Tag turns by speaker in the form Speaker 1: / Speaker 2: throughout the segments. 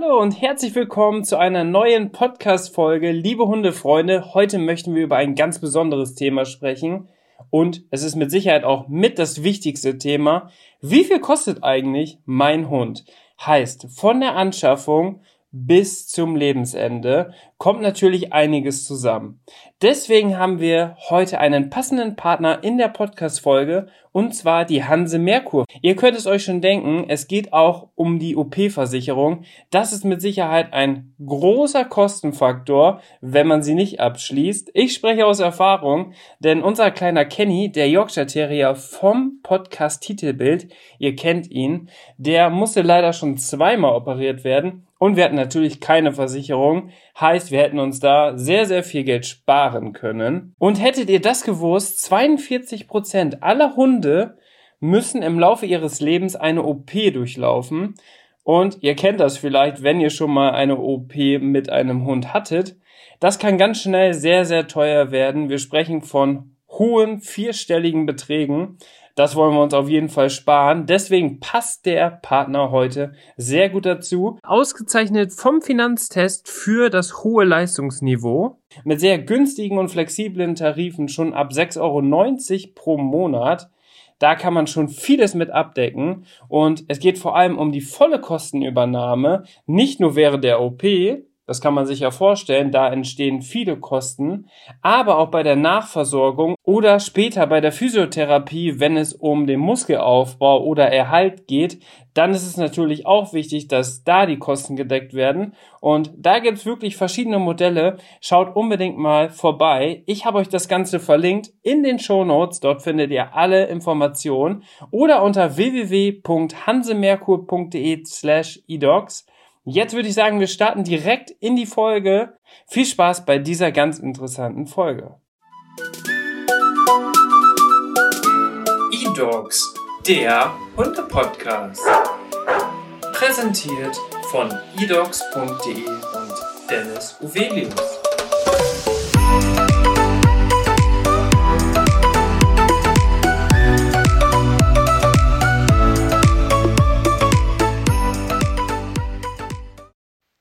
Speaker 1: Hallo und herzlich willkommen zu einer neuen Podcast-Folge. Liebe Hundefreunde, heute möchten wir über ein ganz besonderes Thema sprechen. Und es ist mit Sicherheit auch mit das wichtigste Thema. Wie viel kostet eigentlich mein Hund? Heißt, von der Anschaffung bis zum Lebensende kommt natürlich einiges zusammen. Deswegen haben wir heute einen passenden Partner in der Podcast-Folge und zwar die Hanse Merkur. Ihr könnt es euch schon denken, es geht auch um die OP-Versicherung. Das ist mit Sicherheit ein großer Kostenfaktor, wenn man sie nicht abschließt. Ich spreche aus Erfahrung, denn unser kleiner Kenny, der Yorkshire Terrier vom Podcast Titelbild, ihr kennt ihn, der musste leider schon zweimal operiert werden und wir hatten natürlich keine Versicherung. Heißt, wir hätten uns da sehr, sehr viel Geld sparen können. Und hättet ihr das gewusst, 42 Prozent aller Hunde müssen im Laufe ihres Lebens eine OP durchlaufen. Und ihr kennt das vielleicht, wenn ihr schon mal eine OP mit einem Hund hattet. Das kann ganz schnell sehr, sehr teuer werden. Wir sprechen von hohen vierstelligen Beträgen. Das wollen wir uns auf jeden Fall sparen. Deswegen passt der Partner heute sehr gut dazu. Ausgezeichnet vom Finanztest für das hohe Leistungsniveau. Mit sehr günstigen und flexiblen Tarifen schon ab 6,90 Euro pro Monat. Da kann man schon vieles mit abdecken und es geht vor allem um die volle Kostenübernahme, nicht nur während der OP, das kann man sich ja vorstellen, da entstehen viele Kosten, aber auch bei der Nachversorgung oder später bei der Physiotherapie, wenn es um den Muskelaufbau oder Erhalt geht, dann ist es natürlich auch wichtig, dass da die Kosten gedeckt werden. Und da gibt's wirklich verschiedene Modelle. Schaut unbedingt mal vorbei. Ich habe euch das Ganze verlinkt in den Show Notes. Dort findet ihr alle Informationen oder unter www.hansemerkur.de slash edocs. Jetzt würde ich sagen, wir starten direkt in die Folge. Viel Spaß bei dieser ganz interessanten Folge. E-Dogs, der Hunde-Podcast. Präsentiert von edogs.de und Dennis Uvelius.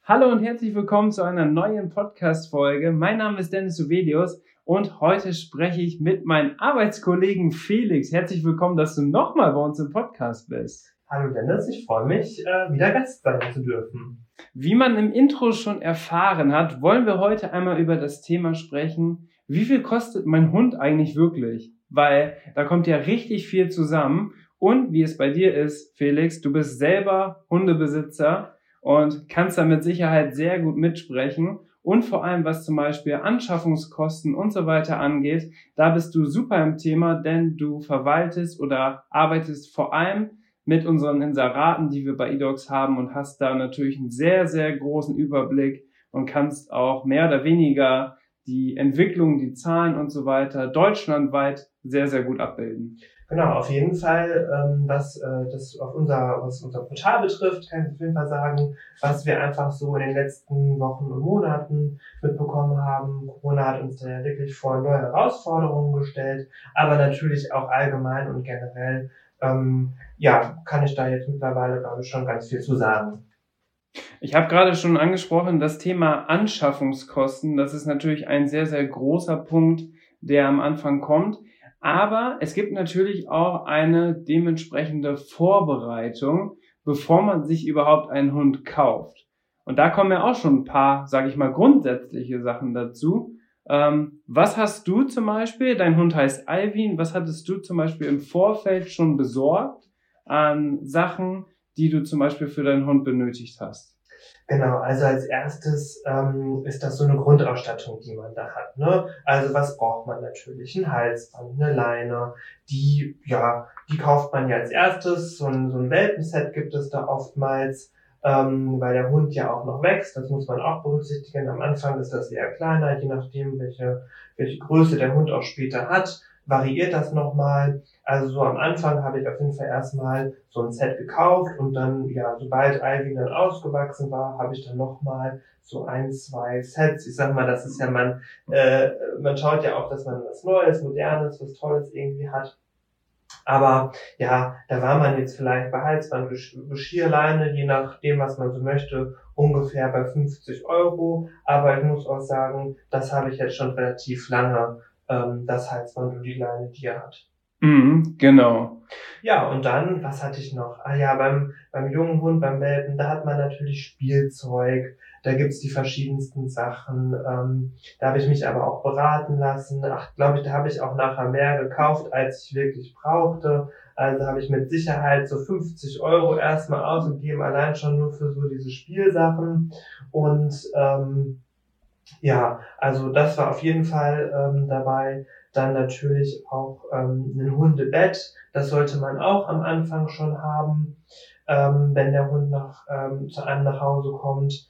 Speaker 1: Hallo und herzlich willkommen zu einer neuen Podcast-Folge. Mein Name ist Dennis Uvelius und heute spreche ich mit meinem Arbeitskollegen Felix. Herzlich willkommen, dass du nochmal bei uns im Podcast bist.
Speaker 2: Hallo Dennis, ich freue mich, äh, wieder Gast sein zu dürfen.
Speaker 1: Wie man im Intro schon erfahren hat, wollen wir heute einmal über das Thema sprechen, wie viel kostet mein Hund eigentlich wirklich? Weil da kommt ja richtig viel zusammen. Und wie es bei dir ist, Felix, du bist selber Hundebesitzer und kannst da mit Sicherheit sehr gut mitsprechen. Und vor allem, was zum Beispiel Anschaffungskosten und so weiter angeht, da bist du super im Thema, denn du verwaltest oder arbeitest vor allem mit unseren Inseraten, die wir bei eDocs haben und hast da natürlich einen sehr, sehr großen Überblick und kannst auch mehr oder weniger die Entwicklung, die Zahlen und so weiter deutschlandweit sehr, sehr gut abbilden.
Speaker 2: Genau, auf jeden Fall, ähm, was äh, das auf unser, was unser Portal betrifft, kann ich auf jeden Fall sagen, was wir einfach so in den letzten Wochen und Monaten mitbekommen haben. Corona hat uns da ja wirklich vor neue Herausforderungen gestellt, aber natürlich auch allgemein und generell, ähm, ja, kann ich da jetzt mittlerweile, glaube ich, schon ganz viel zu sagen.
Speaker 1: Ich habe gerade schon angesprochen, das Thema Anschaffungskosten, das ist natürlich ein sehr, sehr großer Punkt, der am Anfang kommt. Aber es gibt natürlich auch eine dementsprechende Vorbereitung, bevor man sich überhaupt einen Hund kauft. Und da kommen ja auch schon ein paar, sage ich mal, grundsätzliche Sachen dazu. Ähm, was hast du zum Beispiel, dein Hund heißt Alvin, was hattest du zum Beispiel im Vorfeld schon besorgt an Sachen, die du zum Beispiel für deinen Hund benötigt hast?
Speaker 2: Genau, also als erstes ähm, ist das so eine Grundausstattung, die man da hat. Ne? Also was braucht man natürlich? Ein Halsband, eine Leine, die, ja, die kauft man ja als erstes. So ein, so ein Welpenset gibt es da oftmals, ähm, weil der Hund ja auch noch wächst. Das muss man auch berücksichtigen. Am Anfang ist das eher kleiner, je nachdem, welche, welche Größe der Hund auch später hat variiert das nochmal. Also so am Anfang habe ich auf jeden Fall erstmal so ein Set gekauft und dann, ja, sobald Ivy dann ausgewachsen war, habe ich dann nochmal so ein, zwei Sets. Ich sag mal, das ist ja man, äh, man schaut ja auch, dass man was Neues, Modernes, was Tolles irgendwie hat. Aber ja, da war man jetzt vielleicht bei Halsband, Geschirrleine, je nachdem, was man so möchte, ungefähr bei 50 Euro. Aber ich muss auch sagen, das habe ich jetzt schon relativ lange, ähm, das Halsband und die Leine, die er hat.
Speaker 1: Mhm, genau.
Speaker 2: Ja, und dann, was hatte ich noch? Ah ja, beim, beim jungen Hund, beim Welpen, da hat man natürlich Spielzeug, da gibt's die verschiedensten Sachen. Ähm, da habe ich mich aber auch beraten lassen. Ach, glaube ich, da habe ich auch nachher mehr gekauft, als ich wirklich brauchte. Also habe ich mit Sicherheit so 50 Euro erstmal ausgegeben, allein schon nur für so diese Spielsachen. Und ähm, ja, also das war auf jeden Fall ähm, dabei. Dann natürlich auch ähm, ein Hundebett. Das sollte man auch am Anfang schon haben, ähm, wenn der Hund nach, ähm, zu einem nach Hause kommt.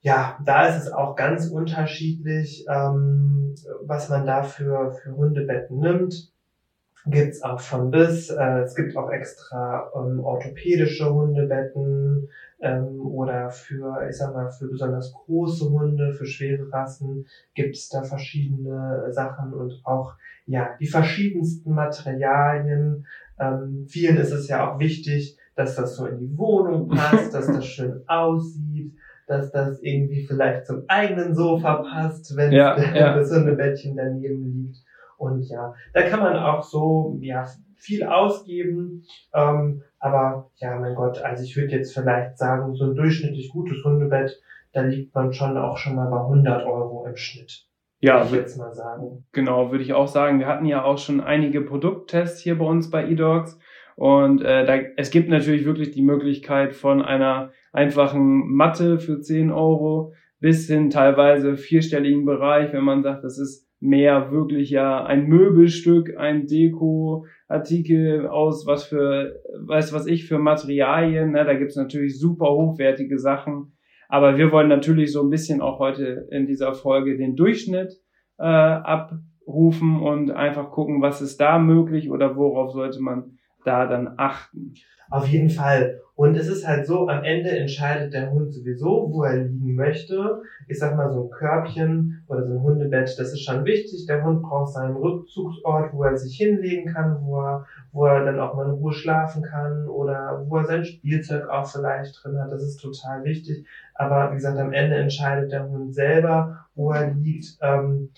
Speaker 2: Ja, da ist es auch ganz unterschiedlich, ähm, was man da für, für Hundebetten nimmt. Gibt's auch von bis. Äh, es gibt auch extra ähm, orthopädische Hundebetten ähm, oder für, ich sag mal, für besonders große Hunde, für schwere Rassen gibt's da verschiedene Sachen und auch ja die verschiedensten Materialien. Ähm, vielen ist es ja auch wichtig, dass das so in die Wohnung passt, dass das schön aussieht, dass das irgendwie vielleicht zum eigenen Sofa passt, wenn ja, ja. das Hundebettchen daneben liegt. Und ja, da kann man auch so ja viel ausgeben. Ähm, aber ja, mein Gott, also ich würde jetzt vielleicht sagen, so ein durchschnittlich gutes Hundebett, da liegt man schon auch schon mal bei 100 Euro im Schnitt.
Speaker 1: Ja, würde ich jetzt mal sagen. Genau, würde ich auch sagen. Wir hatten ja auch schon einige Produkttests hier bei uns bei eDogs. Und äh, da, es gibt natürlich wirklich die Möglichkeit von einer einfachen Matte für 10 Euro bis hin teilweise vierstelligen Bereich, wenn man sagt, das ist mehr wirklich ja ein Möbelstück, ein Dekoartikel aus was für, weiß was ich, für Materialien. Ne? Da gibt's natürlich super hochwertige Sachen. Aber wir wollen natürlich so ein bisschen auch heute in dieser Folge den Durchschnitt äh, abrufen und einfach gucken, was ist da möglich oder worauf sollte man da dann achten.
Speaker 2: Auf jeden Fall. Und es ist halt so, am Ende entscheidet der Hund sowieso, wo er liegen möchte. Ich sag mal, so ein Körbchen oder so ein Hundebett, das ist schon wichtig. Der Hund braucht seinen Rückzugsort, wo er sich hinlegen kann, wo er, wo er dann auch mal in Ruhe schlafen kann oder wo er sein Spielzeug auch vielleicht drin hat. Das ist total wichtig. Aber wie gesagt, am Ende entscheidet der Hund selber, wo er liegt. Ähm,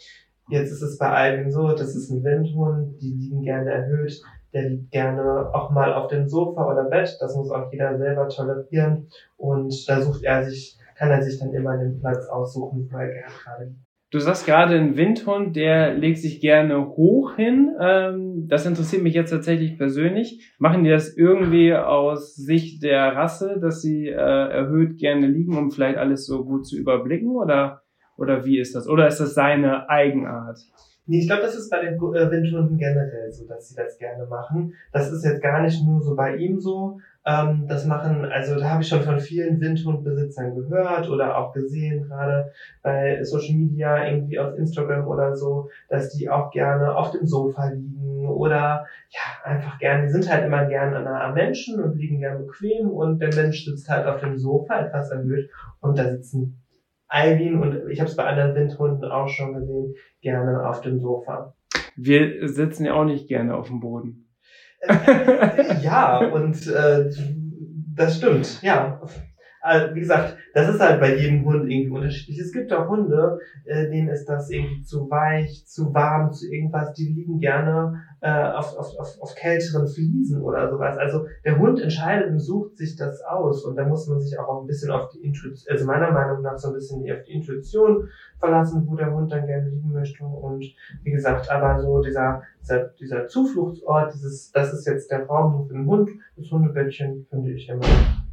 Speaker 2: jetzt ist es bei Alvin so, das ist ein Windhund, die liegen gerne erhöht der liegt gerne auch mal auf dem Sofa oder Bett. Das muss auch jeder selber tolerieren. Und da sucht er sich, kann er sich dann immer den Platz aussuchen, wo er gerade liegt.
Speaker 1: Du sagst gerade, ein Windhund, der legt sich gerne hoch hin. Ähm, das interessiert mich jetzt tatsächlich persönlich. Machen die das irgendwie aus Sicht der Rasse, dass sie äh, erhöht gerne liegen, um vielleicht alles so gut zu überblicken? Oder, oder wie ist das? Oder ist das seine Eigenart?
Speaker 2: Nee, ich glaube, das ist bei den äh, Windhunden generell so, dass sie das gerne machen. Das ist jetzt gar nicht nur so bei ihm so. Ähm, das machen, also da habe ich schon von vielen Windhundbesitzern gehört oder auch gesehen, gerade bei Social Media, irgendwie auf Instagram oder so, dass die auch gerne auf dem Sofa liegen oder ja, einfach gerne, die sind halt immer gern nah am Menschen und liegen gern bequem und der Mensch sitzt halt auf dem Sofa etwas erhöht und da sitzen Alvin und ich habe es bei anderen Windhunden auch schon gesehen, gerne auf dem Sofa.
Speaker 1: Wir sitzen ja auch nicht gerne auf dem Boden.
Speaker 2: Äh, ja, und äh, das stimmt, ja. Also, wie gesagt, das ist halt bei jedem Hund irgendwie unterschiedlich. Es gibt auch Hunde, äh, denen ist das irgendwie zu weich, zu warm, zu irgendwas. Die liegen gerne äh, auf, auf, auf, auf kälteren Fliesen oder sowas. Also der Hund entscheidet und sucht sich das aus. Und da muss man sich auch ein bisschen auf die Intuition, also meiner Meinung nach so ein bisschen auf die Intuition verlassen, wo der Hund dann gerne liegen möchte. Und wie gesagt, aber so dieser, dieser, dieser Zufluchtsort, dieses, das ist jetzt der Raum für den Hund, das Hundebettchen, finde ich immer,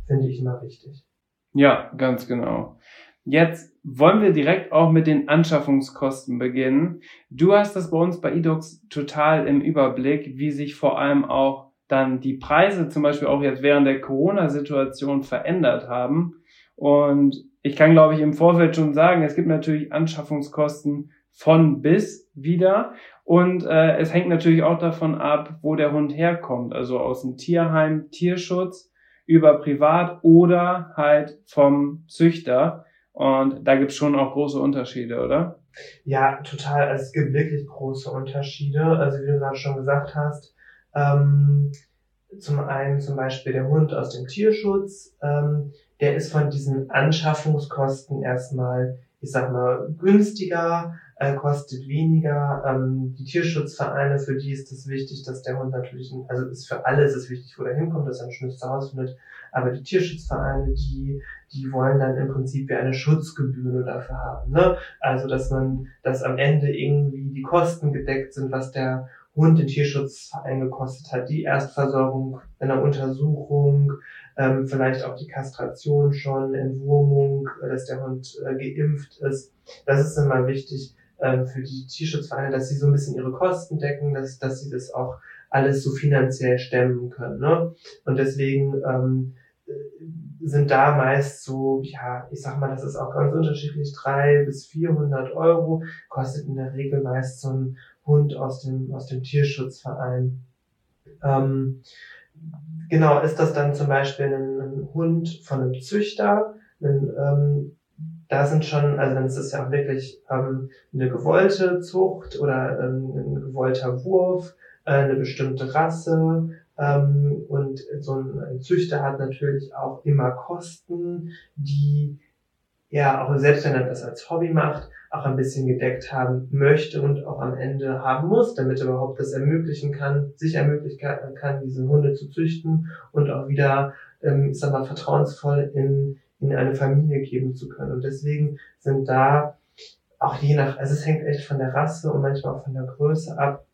Speaker 2: finde ich immer wichtig.
Speaker 1: Ja, ganz genau. Jetzt wollen wir direkt auch mit den Anschaffungskosten beginnen. Du hast das bei uns bei eDocs total im Überblick, wie sich vor allem auch dann die Preise zum Beispiel auch jetzt während der Corona-Situation verändert haben. Und ich kann, glaube ich, im Vorfeld schon sagen, es gibt natürlich Anschaffungskosten von bis wieder. Und äh, es hängt natürlich auch davon ab, wo der Hund herkommt. Also aus dem Tierheim, Tierschutz über privat oder halt vom Züchter. Und da gibt es schon auch große Unterschiede, oder?
Speaker 2: Ja, total. Also es gibt wirklich große Unterschiede. Also wie du gerade schon gesagt hast, Ähm, zum einen zum Beispiel der Hund aus dem Tierschutz, ähm, der ist von diesen Anschaffungskosten erstmal, ich sag mal, günstiger, äh, kostet weniger. Ähm, die Tierschutzvereine, für die ist es wichtig, dass der Hund natürlich, also ist für alle ist es wichtig, wo er hinkommt, dass er ein schönes Zuhause findet. Aber die Tierschutzvereine, die, die wollen dann im Prinzip wie eine Schutzgebühr nur dafür haben. Ne? Also, dass man, dass am Ende irgendwie die Kosten gedeckt sind, was der Hund den Tierschutzverein gekostet hat, die Erstversorgung in der Untersuchung, ähm, vielleicht auch die Kastration schon, Entwurmung, dass der Hund äh, geimpft ist. Das ist immer wichtig ähm, für die Tierschutzvereine, dass sie so ein bisschen ihre Kosten decken, dass, dass sie das auch alles so finanziell stemmen können. Ne? Und deswegen ähm, sind da meist so, ja, ich sag mal, das ist auch ganz unterschiedlich, drei bis 400 Euro, kostet in der Regel meist so ein Hund aus dem, aus dem Tierschutzverein. Ähm, genau, ist das dann zum Beispiel ein, ein Hund von einem Züchter, ein, ähm, da sind schon, also dann ist es ja auch wirklich ähm, eine gewollte Zucht oder ähm, ein gewollter Wurf, äh, eine bestimmte Rasse, ähm, und so ein Züchter hat natürlich auch immer Kosten, die er auch selbst wenn er das als Hobby macht, auch ein bisschen gedeckt haben möchte und auch am Ende haben muss, damit er überhaupt das ermöglichen kann, sich ermöglichen kann, diese Hunde zu züchten und auch wieder, ähm, ich sag mal, vertrauensvoll in, in eine Familie geben zu können. Und deswegen sind da auch je nach, also es hängt echt von der Rasse und manchmal auch von der Größe ab,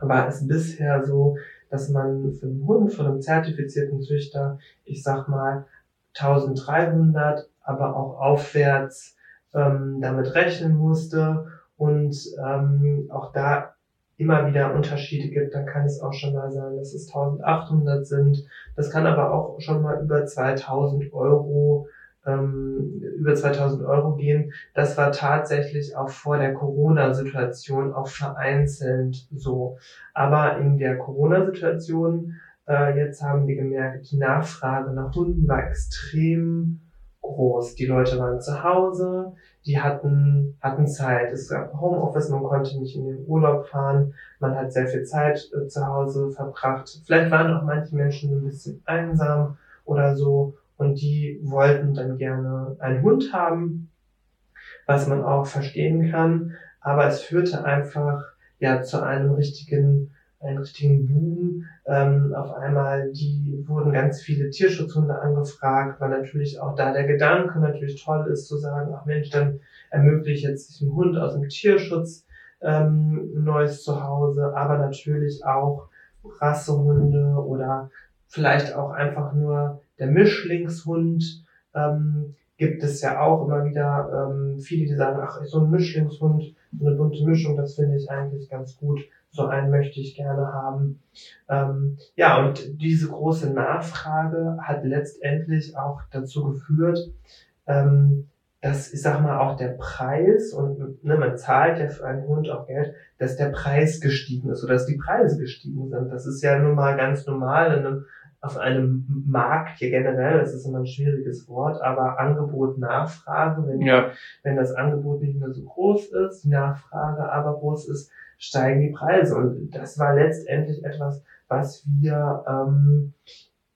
Speaker 2: war es bisher so, dass man für einen Hund von einem zertifizierten Züchter, ich sag mal, 1300, aber auch aufwärts ähm, damit rechnen musste und ähm, auch da immer wieder Unterschiede gibt, dann kann es auch schon mal sein, dass es 1800 sind. Das kann aber auch schon mal über 2000 Euro ähm, über 2000 Euro gehen. Das war tatsächlich auch vor der Corona-Situation auch vereinzelt so. Aber in der Corona-Situation, äh, jetzt haben wir gemerkt, die Nachfrage nach Hunden war extrem groß. Die Leute waren zu Hause, die hatten, hatten Zeit. Es gab Homeoffice, man konnte nicht in den Urlaub fahren, man hat sehr viel Zeit äh, zu Hause verbracht. Vielleicht waren auch manche Menschen ein bisschen einsam oder so und die wollten dann gerne einen Hund haben, was man auch verstehen kann, aber es führte einfach ja zu einem richtigen einen richtigen Boom. Ähm, auf einmal, die wurden ganz viele Tierschutzhunde angefragt, weil natürlich auch da der Gedanke natürlich toll ist, zu sagen, ach Mensch, dann ermöglicht jetzt ein Hund aus dem Tierschutz ähm, neues Zuhause, aber natürlich auch Rassehunde oder vielleicht auch einfach nur der Mischlingshund ähm, gibt es ja auch immer wieder ähm, viele, die sagen, ach, so ein Mischlingshund, so eine bunte Mischung, das finde ich eigentlich ganz gut. So einen möchte ich gerne haben. Ähm, ja, und diese große Nachfrage hat letztendlich auch dazu geführt, ähm, dass, ich sag mal, auch der Preis, und ne, man zahlt ja für einen Hund auch Geld, dass der Preis gestiegen ist oder dass die Preise gestiegen sind. Das ist ja nun mal ganz normal in einem auf einem Markt hier generell, das ist immer ein schwieriges Wort, aber Angebot, Nachfrage, wenn, ja. wenn das Angebot nicht mehr so groß ist, die Nachfrage aber groß ist, steigen die Preise. Und das war letztendlich etwas, was wir, ähm,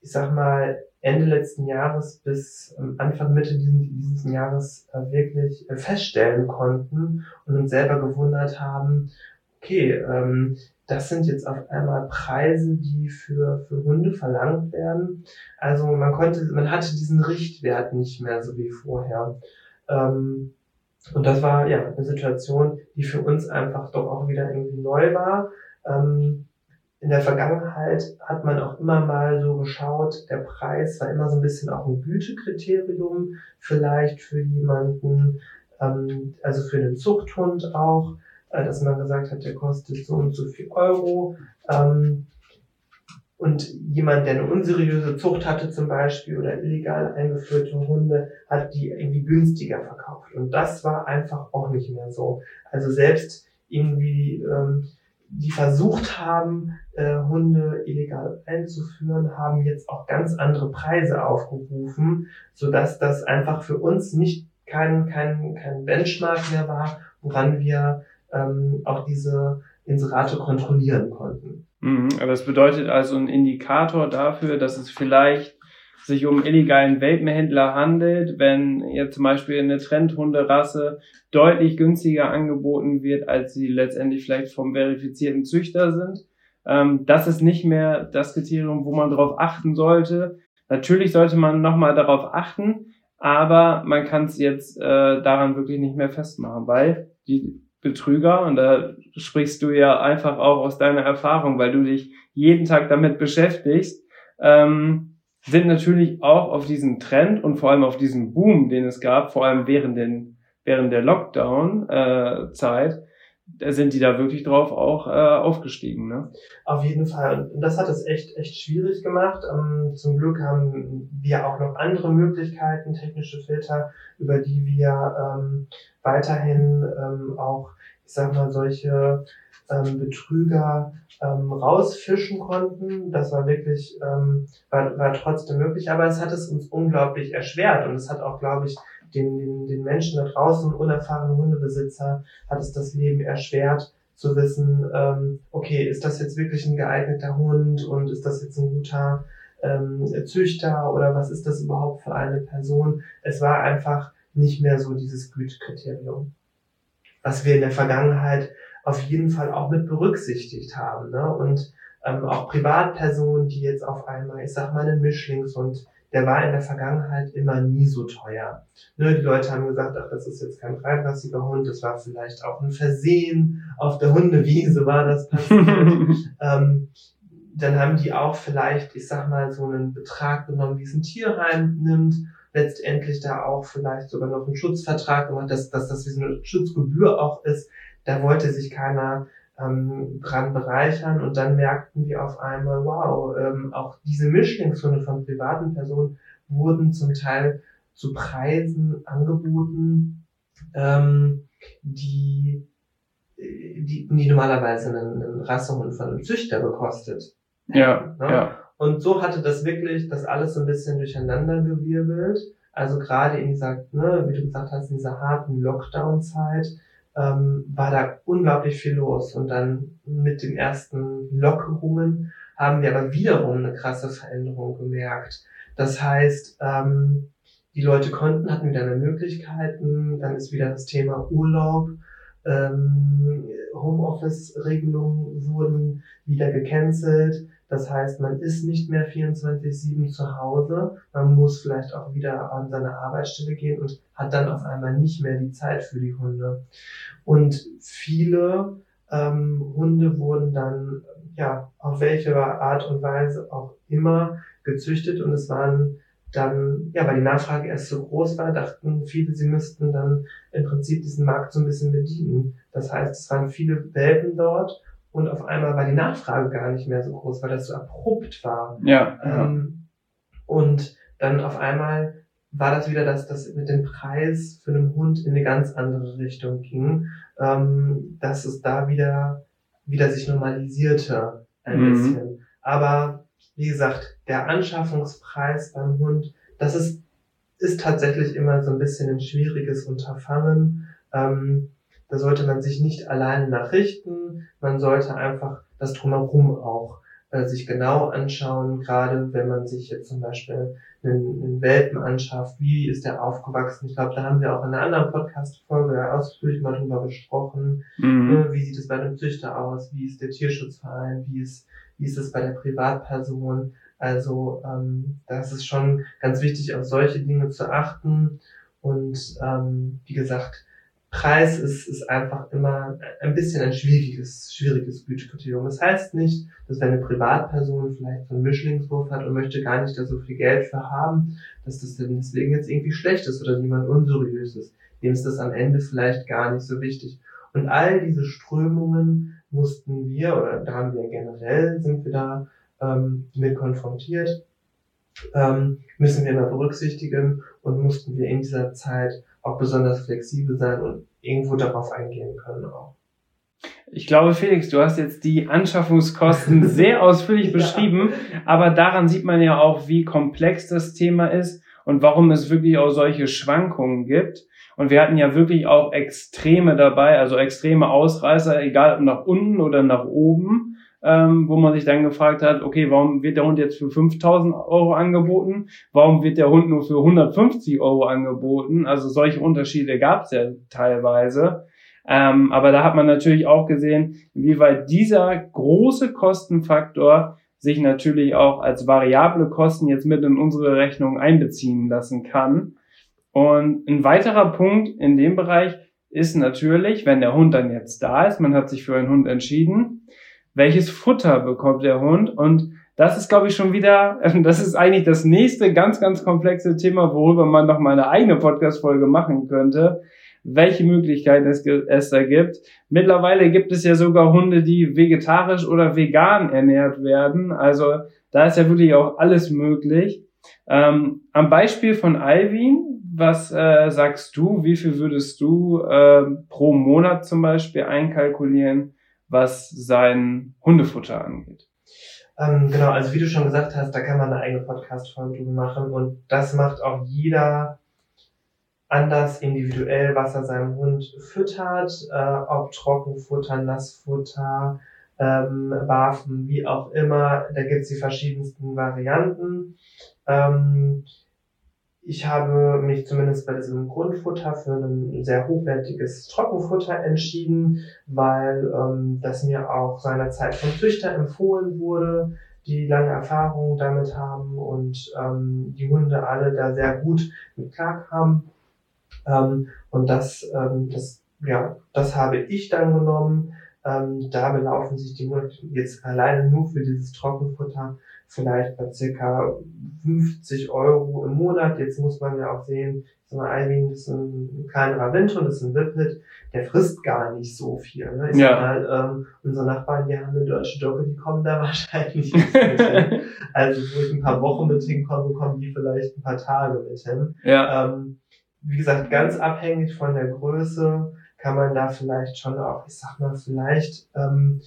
Speaker 2: ich sag mal, Ende letzten Jahres bis ähm, Anfang Mitte dieses, dieses Jahres äh, wirklich äh, feststellen konnten und uns selber gewundert haben, okay, ähm, das sind jetzt auf einmal Preise, die für, für Hunde verlangt werden. Also man konnte, man hatte diesen Richtwert nicht mehr so wie vorher. Ähm, und das war ja eine Situation, die für uns einfach doch auch wieder irgendwie neu war. Ähm, in der Vergangenheit hat man auch immer mal so geschaut, der Preis war immer so ein bisschen auch ein Gütekriterium, vielleicht für jemanden, ähm, also für einen Zuchthund auch äh, dass man gesagt hat, der kostet so und so viel Euro. Ähm, und jemand, der eine unseriöse Zucht hatte zum Beispiel oder illegal eingeführte Hunde, hat die irgendwie günstiger verkauft. Und das war einfach auch nicht mehr so. Also selbst irgendwie, ähm, die versucht haben, äh, Hunde illegal einzuführen, haben jetzt auch ganz andere Preise aufgerufen, so dass das einfach für uns nicht kein, kein, kein Benchmark mehr war, woran wir ähm, auch diese Inserate kontrollieren konnten.
Speaker 1: Mhm, das bedeutet also ein Indikator dafür, dass es vielleicht sich um illegalen Welpenhändler handelt, wenn jetzt zum Beispiel eine Trendhunderasse deutlich günstiger angeboten wird, als sie letztendlich vielleicht vom verifizierten Züchter sind. Ähm, das ist nicht mehr das Kriterium, wo man darauf achten sollte. Natürlich sollte man nochmal darauf achten, aber man kann es jetzt äh, daran wirklich nicht mehr festmachen, weil die Betrüger, und da sprichst du ja einfach auch aus deiner Erfahrung, weil du dich jeden Tag damit beschäftigst, ähm, sind natürlich auch auf diesen Trend und vor allem auf diesen Boom, den es gab, vor allem während, den, während der Lockdown-Zeit, äh, sind die da wirklich drauf auch äh, aufgestiegen. Ne?
Speaker 2: Auf jeden Fall. Und das hat es echt, echt schwierig gemacht. Ähm, zum Glück haben wir auch noch andere Möglichkeiten, technische Filter, über die wir ähm, weiterhin ähm, auch, ich sag mal, solche ähm, Betrüger ähm, rausfischen konnten. Das war wirklich, ähm, war, war trotzdem möglich, aber es hat es uns unglaublich erschwert und es hat auch, glaube ich, den, den, den Menschen da draußen, unerfahrenen Hundebesitzer, hat es das Leben erschwert, zu wissen, ähm, okay, ist das jetzt wirklich ein geeigneter Hund und ist das jetzt ein guter ähm, Züchter oder was ist das überhaupt für eine Person? Es war einfach nicht mehr so dieses Gütekriterium, was wir in der Vergangenheit auf jeden Fall auch mit berücksichtigt haben. Ne? Und ähm, auch Privatpersonen, die jetzt auf einmal, ich sag mal, einen Mischlingshund, der war in der Vergangenheit immer nie so teuer. Ne, die Leute haben gesagt, ach, das ist jetzt kein dreiklassiger Hund, das war vielleicht auch ein Versehen, auf der Hundewiese war das passiert. ähm, dann haben die auch vielleicht, ich sag mal, so einen Betrag genommen, wie es ein Tierheim nimmt, letztendlich da auch vielleicht sogar noch einen Schutzvertrag gemacht, dass, dass das wie so eine Schutzgebühr auch ist. Da wollte sich keiner ähm, dran bereichern und dann merkten wir auf einmal, wow, ähm, auch diese Mischlingshunde von privaten Personen wurden zum Teil zu Preisen angeboten, ähm, die, die, die normalerweise einen, einen Rassehund von einem Züchter gekostet.
Speaker 1: Ja, ne? ja.
Speaker 2: Und so hatte das wirklich das alles so ein bisschen durcheinander gewirbelt. Also gerade in dieser, ne, wie du gesagt hast, in dieser harten Lockdown-Zeit ähm, war da unglaublich viel los. Und dann mit den ersten Lockerungen haben wir aber wiederum eine krasse Veränderung gemerkt. Das heißt, ähm, die Leute konnten, hatten wieder mehr Möglichkeiten, dann ist wieder das Thema Urlaub, ähm, Homeoffice-Regelungen wurden wieder gecancelt. Das heißt, man ist nicht mehr 24-7 zu Hause. Man muss vielleicht auch wieder an seine Arbeitsstelle gehen und hat dann auf einmal nicht mehr die Zeit für die Hunde. Und viele ähm, Hunde wurden dann, ja, auf welche Art und Weise auch immer gezüchtet und es waren dann, ja, weil die Nachfrage erst so groß war, dachten viele, sie müssten dann im Prinzip diesen Markt so ein bisschen bedienen. Das heißt, es waren viele Welpen dort und auf einmal war die Nachfrage gar nicht mehr so groß, weil das so abrupt war.
Speaker 1: Ja. Ähm,
Speaker 2: und dann auf einmal war das wieder, dass das mit dem Preis für einen Hund in eine ganz andere Richtung ging, ähm, dass es da wieder wieder sich normalisierte ein mhm. bisschen. Aber wie gesagt, der Anschaffungspreis beim Hund, das ist ist tatsächlich immer so ein bisschen ein schwieriges Unterfangen. Ähm, da sollte man sich nicht alleine nachrichten. Man sollte einfach das drumherum auch äh, sich genau anschauen, gerade wenn man sich jetzt zum Beispiel einen, einen Welpen anschafft. Wie ist der aufgewachsen? Ich glaube, da haben wir auch in einer anderen Podcast-Folge ausführlich mal drüber gesprochen. Mhm. Ne, wie sieht es bei einem Züchter aus? Wie ist der Tierschutzverein? Wie ist, wie ist es bei der Privatperson? Also ähm, das ist schon ganz wichtig, auf solche Dinge zu achten. Und ähm, wie gesagt, Preis ist, ist einfach immer ein bisschen ein schwieriges, schwieriges Gütekriterium. Das heißt nicht, dass wenn eine Privatperson vielleicht so einen Mischlingswurf hat und möchte gar nicht da so viel Geld für haben, dass das dann deswegen jetzt irgendwie schlecht ist oder jemand unseriös ist. Dem ist das am Ende vielleicht gar nicht so wichtig. Und all diese Strömungen mussten wir, oder da haben wir generell, sind wir da ähm, mit konfrontiert, ähm, müssen wir immer berücksichtigen und mussten wir in dieser Zeit auch besonders flexibel sein und irgendwo darauf eingehen können auch.
Speaker 1: Ich glaube, Felix, du hast jetzt die Anschaffungskosten sehr ausführlich beschrieben, ja. aber daran sieht man ja auch, wie komplex das Thema ist und warum es wirklich auch solche Schwankungen gibt. Und wir hatten ja wirklich auch Extreme dabei, also extreme Ausreißer, egal ob nach unten oder nach oben. Ähm, wo man sich dann gefragt hat, okay, warum wird der Hund jetzt für 5000 Euro angeboten? Warum wird der Hund nur für 150 Euro angeboten? Also solche Unterschiede gab es ja teilweise. Ähm, aber da hat man natürlich auch gesehen, wie weit dieser große Kostenfaktor sich natürlich auch als variable Kosten jetzt mit in unsere Rechnung einbeziehen lassen kann. Und ein weiterer Punkt in dem Bereich ist natürlich, wenn der Hund dann jetzt da ist, man hat sich für einen Hund entschieden, welches Futter bekommt der Hund und das ist, glaube ich, schon wieder, das ist eigentlich das nächste ganz, ganz komplexe Thema, worüber man noch mal eine eigene Podcast-Folge machen könnte welche Möglichkeiten es, es da gibt. Mittlerweile gibt es ja sogar Hunde, die vegetarisch oder vegan ernährt werden. Also da ist ja wirklich auch alles möglich. Ähm, am Beispiel von Alvin, was äh, sagst du, wie viel würdest du äh, pro Monat zum Beispiel einkalkulieren, was sein Hundefutter angeht?
Speaker 2: Ähm, genau, also wie du schon gesagt hast, da kann man eine eigene Podcast-Folge machen und das macht auch jeder anders individuell, was er seinem Hund füttert, äh, ob Trockenfutter, Nassfutter, ähm, Waffen, wie auch immer. Da gibt's die verschiedensten Varianten. Ähm, ich habe mich zumindest bei diesem Grundfutter für ein sehr hochwertiges Trockenfutter entschieden, weil ähm, das mir auch seinerzeit vom Züchter empfohlen wurde, die lange Erfahrung damit haben und ähm, die Hunde alle da sehr gut mit klarkamen. Ähm, und das, ähm, das, ja, das habe ich dann genommen. Ähm, da belaufen sich die Monate jetzt alleine nur für dieses Trockenfutter vielleicht bei circa 50 Euro im Monat. Jetzt muss man ja auch sehen, so ein Alvin ist ein kleinerer Windhund, das ist ein Whippet, der frisst gar nicht so viel. Ne? Ich ja. mal, ähm, unsere Nachbarn, die haben eine deutsche Dogge, die kommen da wahrscheinlich nicht mit hin. Also wo ich ein paar Wochen mit hinkomme, kommen die vielleicht ein paar Tage mit hin. Ja. Ähm, wie gesagt, ganz abhängig von der Größe kann man da vielleicht schon auch, ich sag mal, vielleicht ähm,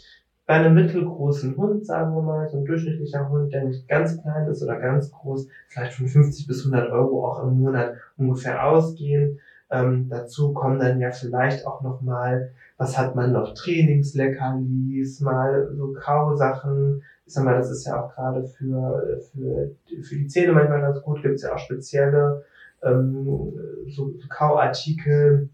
Speaker 2: bei einem mittelgroßen Hund, sagen wir mal, so ein durchschnittlicher Hund, der nicht ganz klein ist oder ganz groß, vielleicht von 50 bis 100 Euro auch im Monat ungefähr ausgehen. Ähm, dazu kommen dann ja vielleicht auch noch mal, was hat man noch, Trainingsleckerlis, mal so Kausachen. Ich sag mal, das ist ja auch gerade für, für, für die Zähne manchmal ganz gut, gibt's ja auch spezielle ähm, so Kauartikel,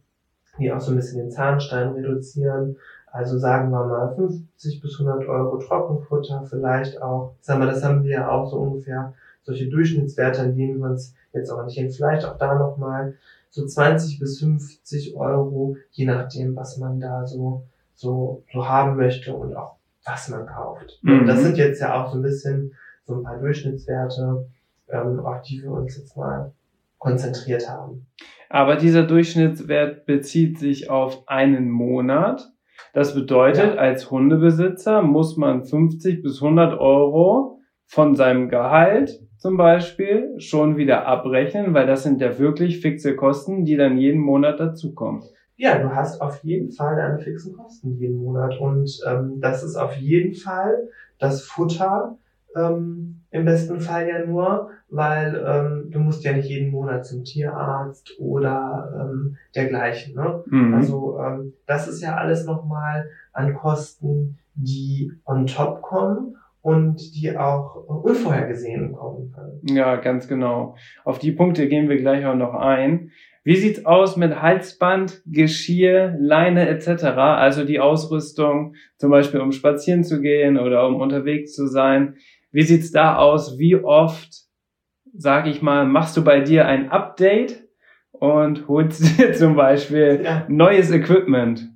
Speaker 2: die auch so ein bisschen den Zahnstein reduzieren. Also sagen wir mal 50 bis 100 Euro Trockenfutter vielleicht auch. Sagen wir, das haben wir ja auch so ungefähr solche Durchschnittswerte, an denen wir uns jetzt auch nicht hin. Vielleicht auch da nochmal so 20 bis 50 Euro, je nachdem, was man da so, so, so haben möchte und auch was man kauft. Mhm. Das sind jetzt ja auch so ein bisschen so ein paar Durchschnittswerte, ähm, auf die wir uns jetzt mal konzentriert haben.
Speaker 1: Aber dieser Durchschnittswert bezieht sich auf einen Monat. Das bedeutet, ja. als Hundebesitzer muss man 50 bis 100 Euro von seinem Gehalt zum Beispiel schon wieder abrechnen, weil das sind ja wirklich fixe Kosten, die dann jeden Monat dazukommen.
Speaker 2: Ja, du hast auf jeden Fall deine fixen Kosten jeden Monat und ähm, das ist auf jeden Fall das Futter, ähm, im besten Fall ja nur, weil ähm, du musst ja nicht jeden Monat zum Tierarzt oder ähm, dergleichen. Ne? Mhm. Also ähm, das ist ja alles nochmal an Kosten, die on top kommen und die auch unvorhergesehen kommen können.
Speaker 1: Ja, ganz genau. Auf die Punkte gehen wir gleich auch noch ein. Wie sieht's aus mit Halsband, Geschirr, Leine etc.? Also die Ausrüstung, zum Beispiel um spazieren zu gehen oder um unterwegs zu sein. Wie sieht's da aus? Wie oft, sag ich mal, machst du bei dir ein Update und holst dir zum Beispiel ja. neues Equipment?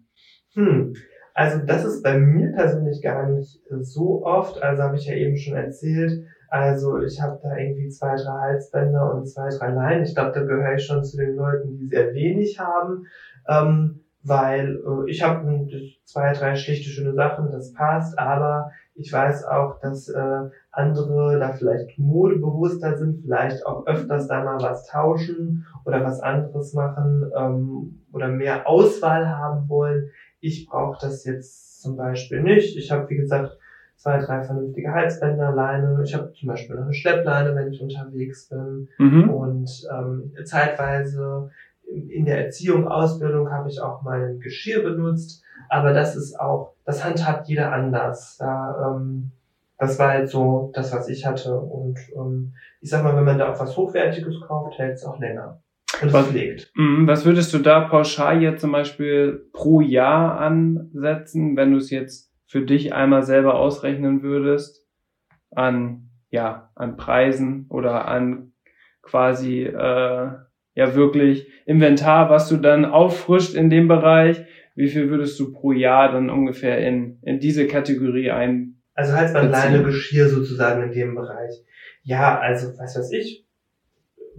Speaker 2: Hm. Also das ist bei mir persönlich gar nicht so oft. Also habe ich ja eben schon erzählt. Also ich habe da irgendwie zwei, drei Halsbänder und zwei, drei Leinen. Ich glaube, da gehöre ich schon zu den Leuten, die sehr wenig haben. Ähm, weil äh, ich habe zwei, drei schlichte, schöne Sachen, das passt, aber ich weiß auch, dass äh, andere da vielleicht modebewusster sind, vielleicht auch öfters da mal was tauschen oder was anderes machen ähm, oder mehr Auswahl haben wollen. Ich brauche das jetzt zum Beispiel nicht. Ich habe, wie gesagt, zwei, drei vernünftige Halsbänder, Leine. Ich habe zum Beispiel noch eine Schleppleine, wenn ich unterwegs bin. Mhm. Und ähm, zeitweise in der Erziehung, Ausbildung habe ich auch mal ein Geschirr benutzt, aber das ist auch, das handhabt jeder anders. Da, ähm, das war halt so das, was ich hatte. Und ähm, ich sag mal, wenn man da auch was Hochwertiges kauft, hält es auch länger. Und
Speaker 1: Was-
Speaker 2: pflegt.
Speaker 1: Mhm, Was würdest du da pauschal jetzt zum Beispiel pro Jahr ansetzen, wenn du es jetzt für dich einmal selber ausrechnen würdest an ja an Preisen oder an quasi äh, ja wirklich Inventar, was du dann auffrischt in dem Bereich? Wie viel würdest du pro Jahr dann ungefähr in in diese Kategorie ein?
Speaker 2: Also Halsband,
Speaker 1: Beziehen.
Speaker 2: Leine, Geschirr sozusagen in dem Bereich. Ja, also was weiß ich,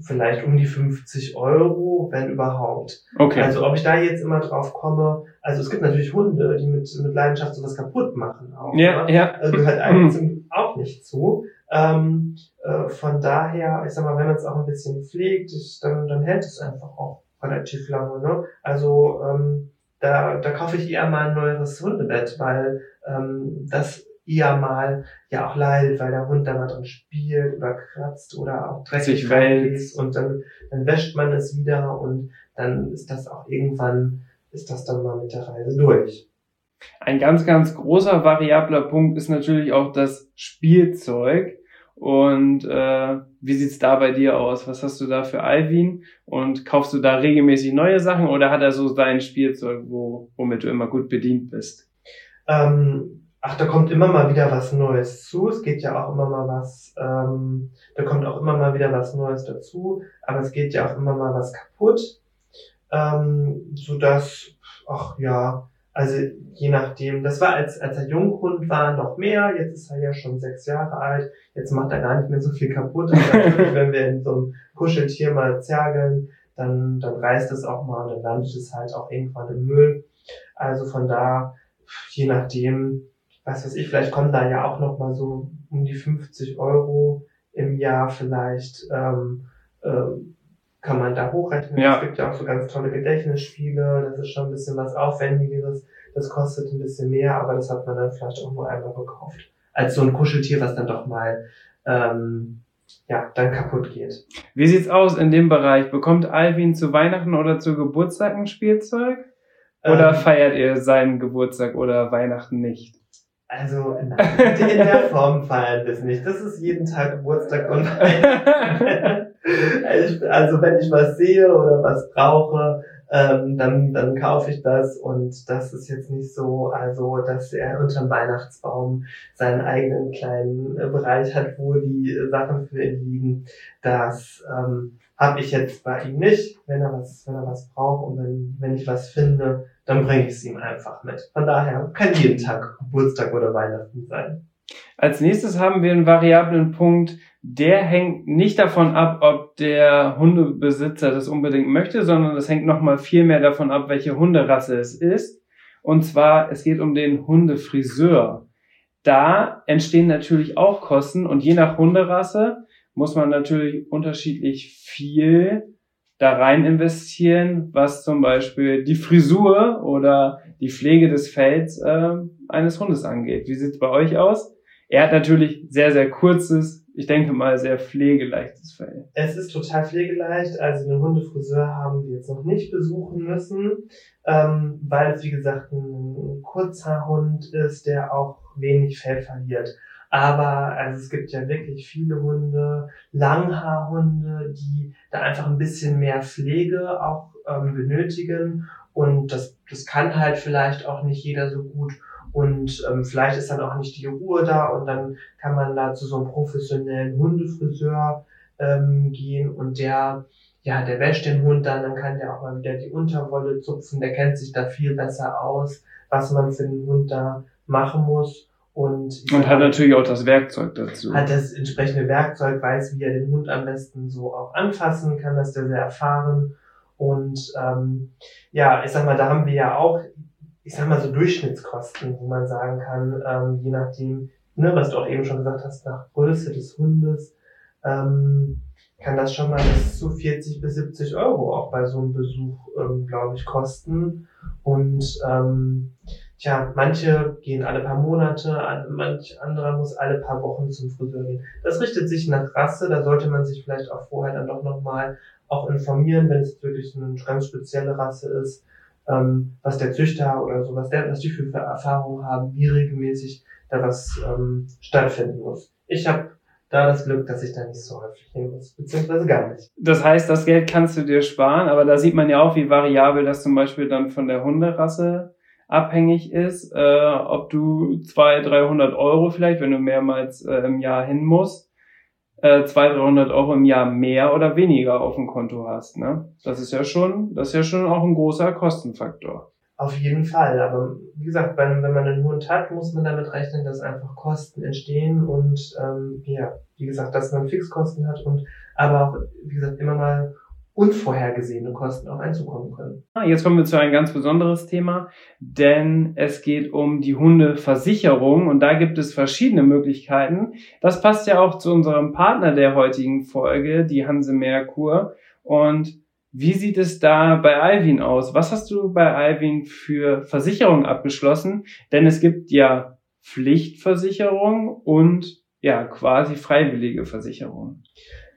Speaker 2: vielleicht um die 50 Euro, wenn überhaupt.
Speaker 1: Okay.
Speaker 2: Also ob ich da jetzt immer drauf komme, also es gibt natürlich Hunde, die mit, mit Leidenschaft sowas kaputt machen auch.
Speaker 1: ja,
Speaker 2: ne?
Speaker 1: ja.
Speaker 2: Also gehört eigentlich zum- auch nicht zu. Ähm, äh, von daher, ich sag mal, wenn man es auch ein bisschen pflegt, ich, dann, dann hält es einfach auch relativ lange. Ne? Also ähm, da, da kaufe ich eher mal ein neueres Hundebett, weil ähm, das eher mal ja auch leidet, weil der Hund da mal drin spielt oder kratzt oder auch dreckig reingeht und dann, dann wäscht man es wieder und dann ist das auch irgendwann, ist das dann mal mit der Reise durch.
Speaker 1: Ein ganz, ganz großer variabler Punkt ist natürlich auch das Spielzeug. Und äh, wie sieht's da bei dir aus? Was hast du da für Alvin? Und kaufst du da regelmäßig neue Sachen oder hat er so sein Spielzeug, wo, womit du immer gut bedient bist?
Speaker 2: Ähm, ach, da kommt immer mal wieder was Neues zu. Es geht ja auch immer mal was, ähm, da kommt auch immer mal wieder was Neues dazu, aber es geht ja auch immer mal was kaputt. Ähm, so dass, ach ja, also je nachdem, das war als, als er Junghund war noch mehr, jetzt ist er ja schon sechs Jahre alt, jetzt macht er gar nicht mehr so viel kaputt. Natürlich, wenn wir in so einem Kuscheltier mal zergeln, dann, dann reißt es auch mal und dann landet es halt auch irgendwann im Müll. Also von da, je nachdem, was weiß ich, vielleicht kommen da ja auch noch mal so um die 50 Euro im Jahr vielleicht, ähm, ähm, kann man da hochrechnen.
Speaker 1: Ja.
Speaker 2: Es gibt ja auch so ganz tolle Gedächtnisspiele, das ist schon ein bisschen was Aufwendigeres, das kostet ein bisschen mehr, aber das hat man dann vielleicht auch nur einmal gekauft. Als so ein Kuscheltier, was dann doch mal, ähm, ja, dann kaputt geht.
Speaker 1: Wie sieht's aus in dem Bereich? Bekommt Alvin zu Weihnachten oder zu Geburtstag ein Spielzeug? Oder
Speaker 2: Ähm,
Speaker 1: feiert ihr seinen Geburtstag oder Weihnachten nicht?
Speaker 2: Also in, in der Form feiern wir es nicht. Das ist jeden Tag Geburtstag und. Ich- also wenn ich was sehe oder was brauche, ähm, dann, dann kaufe ich das und das ist jetzt nicht so, also dass er unterm Weihnachtsbaum seinen eigenen kleinen äh, Bereich hat, wo die äh, Sachen für ihn liegen. Das ähm, habe ich jetzt bei ihm nicht. Wenn er was, wenn er was braucht und wenn, wenn ich was finde, dann bringe ich es ihm einfach mit. Von daher kann jeden Tag Geburtstag oder Weihnachten sein.
Speaker 1: Als nächstes haben wir einen variablen Punkt, der hängt nicht davon ab, ob der Hundebesitzer das unbedingt möchte, sondern das hängt nochmal viel mehr davon ab, welche Hunderasse es ist. Und zwar, es geht um den Hundefriseur. Da entstehen natürlich auch Kosten und je nach Hunderasse muss man natürlich unterschiedlich viel da rein investieren, was zum Beispiel die Frisur oder die Pflege des Fells äh, eines Hundes angeht. Wie sieht's bei euch aus? Er hat natürlich sehr, sehr kurzes, ich denke mal sehr pflegeleichtes Fell.
Speaker 2: Es ist total pflegeleicht, also einen Hundefriseur haben wir jetzt noch nicht besuchen müssen, ähm, weil es wie gesagt ein Kurzhaarhund ist, der auch wenig Fell verliert. Aber also es gibt ja wirklich viele Hunde, Langhaarhunde, die da einfach ein bisschen mehr Pflege auch ähm, benötigen. Und das, das kann halt vielleicht auch nicht jeder so gut. Und ähm, vielleicht ist dann auch nicht die Ruhe da und dann kann man da zu so einem professionellen Hundefriseur ähm, gehen und der, ja, der wäscht den Hund dann, dann kann der auch mal wieder die Unterwolle zupfen, der kennt sich da viel besser aus, was man für den Hund da machen muss. Und,
Speaker 1: Und hat natürlich auch das Werkzeug dazu.
Speaker 2: hat das entsprechende Werkzeug, weiß, wie er den Hund am besten so auch anfassen kann, das ist der sehr erfahren. Und ähm, ja, ich sag mal, da haben wir ja auch, ich sag mal, so Durchschnittskosten, wo man sagen kann, ähm, je nachdem, ne, was du auch eben schon gesagt hast, nach Größe des Hundes, ähm, kann das schon mal bis zu 40 bis 70 Euro auch bei so einem Besuch, ähm, glaube ich, kosten. Und ähm, tja, manche gehen alle paar Monate, an- manch anderer muss alle paar Wochen zum Friseur gehen. Das richtet sich nach Rasse, da sollte man sich vielleicht auch vorher dann doch nochmal auch informieren, wenn es wirklich eine ganz spezielle Rasse ist, ähm, was der Züchter oder so, was, der, was die für Erfahrungen haben, wie regelmäßig da was ähm, stattfinden muss. Ich habe da das Glück, dass ich da nicht so häufig hin muss, beziehungsweise gar nicht.
Speaker 1: Das heißt, das Geld kannst du dir sparen, aber da sieht man ja auch, wie variabel das zum Beispiel dann von der Hunderasse abhängig ist, äh, ob du zwei, 300 Euro vielleicht, wenn du mehrmals äh, im Jahr hin musst, äh, 200, 300 Euro im Jahr mehr oder weniger auf dem Konto hast. Ne? Das ist ja schon, das ist ja schon auch ein großer Kostenfaktor.
Speaker 2: Auf jeden Fall. Aber wie gesagt, wenn, wenn man einen Hund hat, muss man damit rechnen, dass einfach Kosten entstehen und ähm, ja, wie gesagt, dass man Fixkosten hat und aber auch, wie gesagt, immer mal unvorhergesehene Kosten auch einzukommen können.
Speaker 1: Ah, jetzt kommen wir zu ein ganz besonderes Thema, denn es geht um die Hundeversicherung und da gibt es verschiedene Möglichkeiten. Das passt ja auch zu unserem Partner der heutigen Folge, die Hanse Merkur. Und wie sieht es da bei Alvin aus? Was hast du bei Alvin für Versicherung abgeschlossen? Denn es gibt ja Pflichtversicherung und ja quasi freiwillige Versicherung.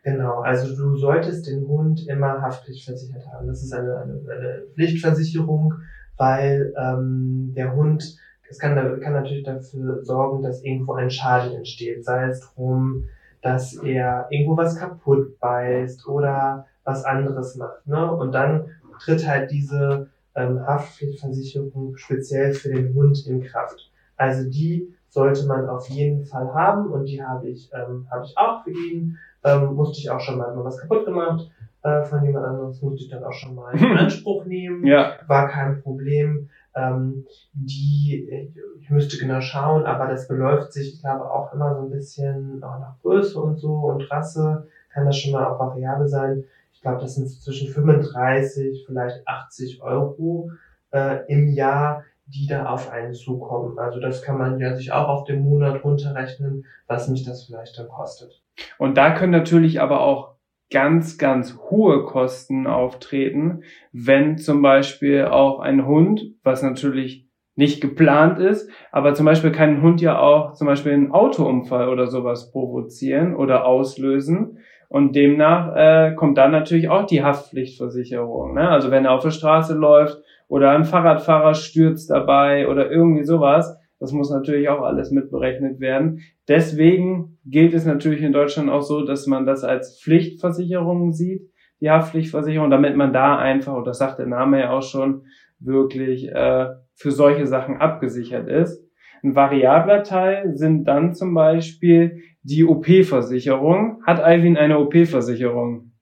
Speaker 2: Genau, also du solltest den Hund immer haftpflichtversichert haben. Das ist eine, eine, eine Pflichtversicherung, weil ähm, der Hund, es kann, kann natürlich dafür sorgen, dass irgendwo ein Schaden entsteht, sei es drum, dass er irgendwo was kaputt beißt oder was anderes macht. Ne? Und dann tritt halt diese ähm, Haftpflichtversicherung speziell für den Hund in Kraft. Also die sollte man auf jeden Fall haben und die habe ich, ähm, habe ich auch für ihn ähm, musste ich auch schon mal was kaputt gemacht äh, von jemand anderes, musste ich dann auch schon mal in Anspruch nehmen.
Speaker 1: Ja.
Speaker 2: War kein Problem. Ähm, die, ich müsste genau schauen, aber das beläuft sich, ich glaube, auch immer so ein bisschen auch nach Größe und so und Rasse kann das schon mal auch variabel sein. Ich glaube, das sind zwischen 35, vielleicht 80 Euro äh, im Jahr, die da auf einen zukommen. Also das kann man ja sich auch auf den Monat runterrechnen, was mich das vielleicht dann kostet.
Speaker 1: Und da können natürlich aber auch ganz, ganz hohe Kosten auftreten, wenn zum Beispiel auch ein Hund, was natürlich nicht geplant ist, aber zum Beispiel kann ein Hund ja auch zum Beispiel einen Autounfall oder sowas provozieren oder auslösen. Und demnach äh, kommt dann natürlich auch die Haftpflichtversicherung. Ne? Also wenn er auf der Straße läuft oder ein Fahrradfahrer stürzt dabei oder irgendwie sowas, das muss natürlich auch alles mitberechnet werden. Deswegen gilt es natürlich in Deutschland auch so, dass man das als Pflichtversicherung sieht, die Haftpflichtversicherung, damit man da einfach, und das sagt der Name ja auch schon, wirklich äh, für solche Sachen abgesichert ist. Ein variabler Teil sind dann zum Beispiel die OP-Versicherung. Hat Alvin eine OP-Versicherung?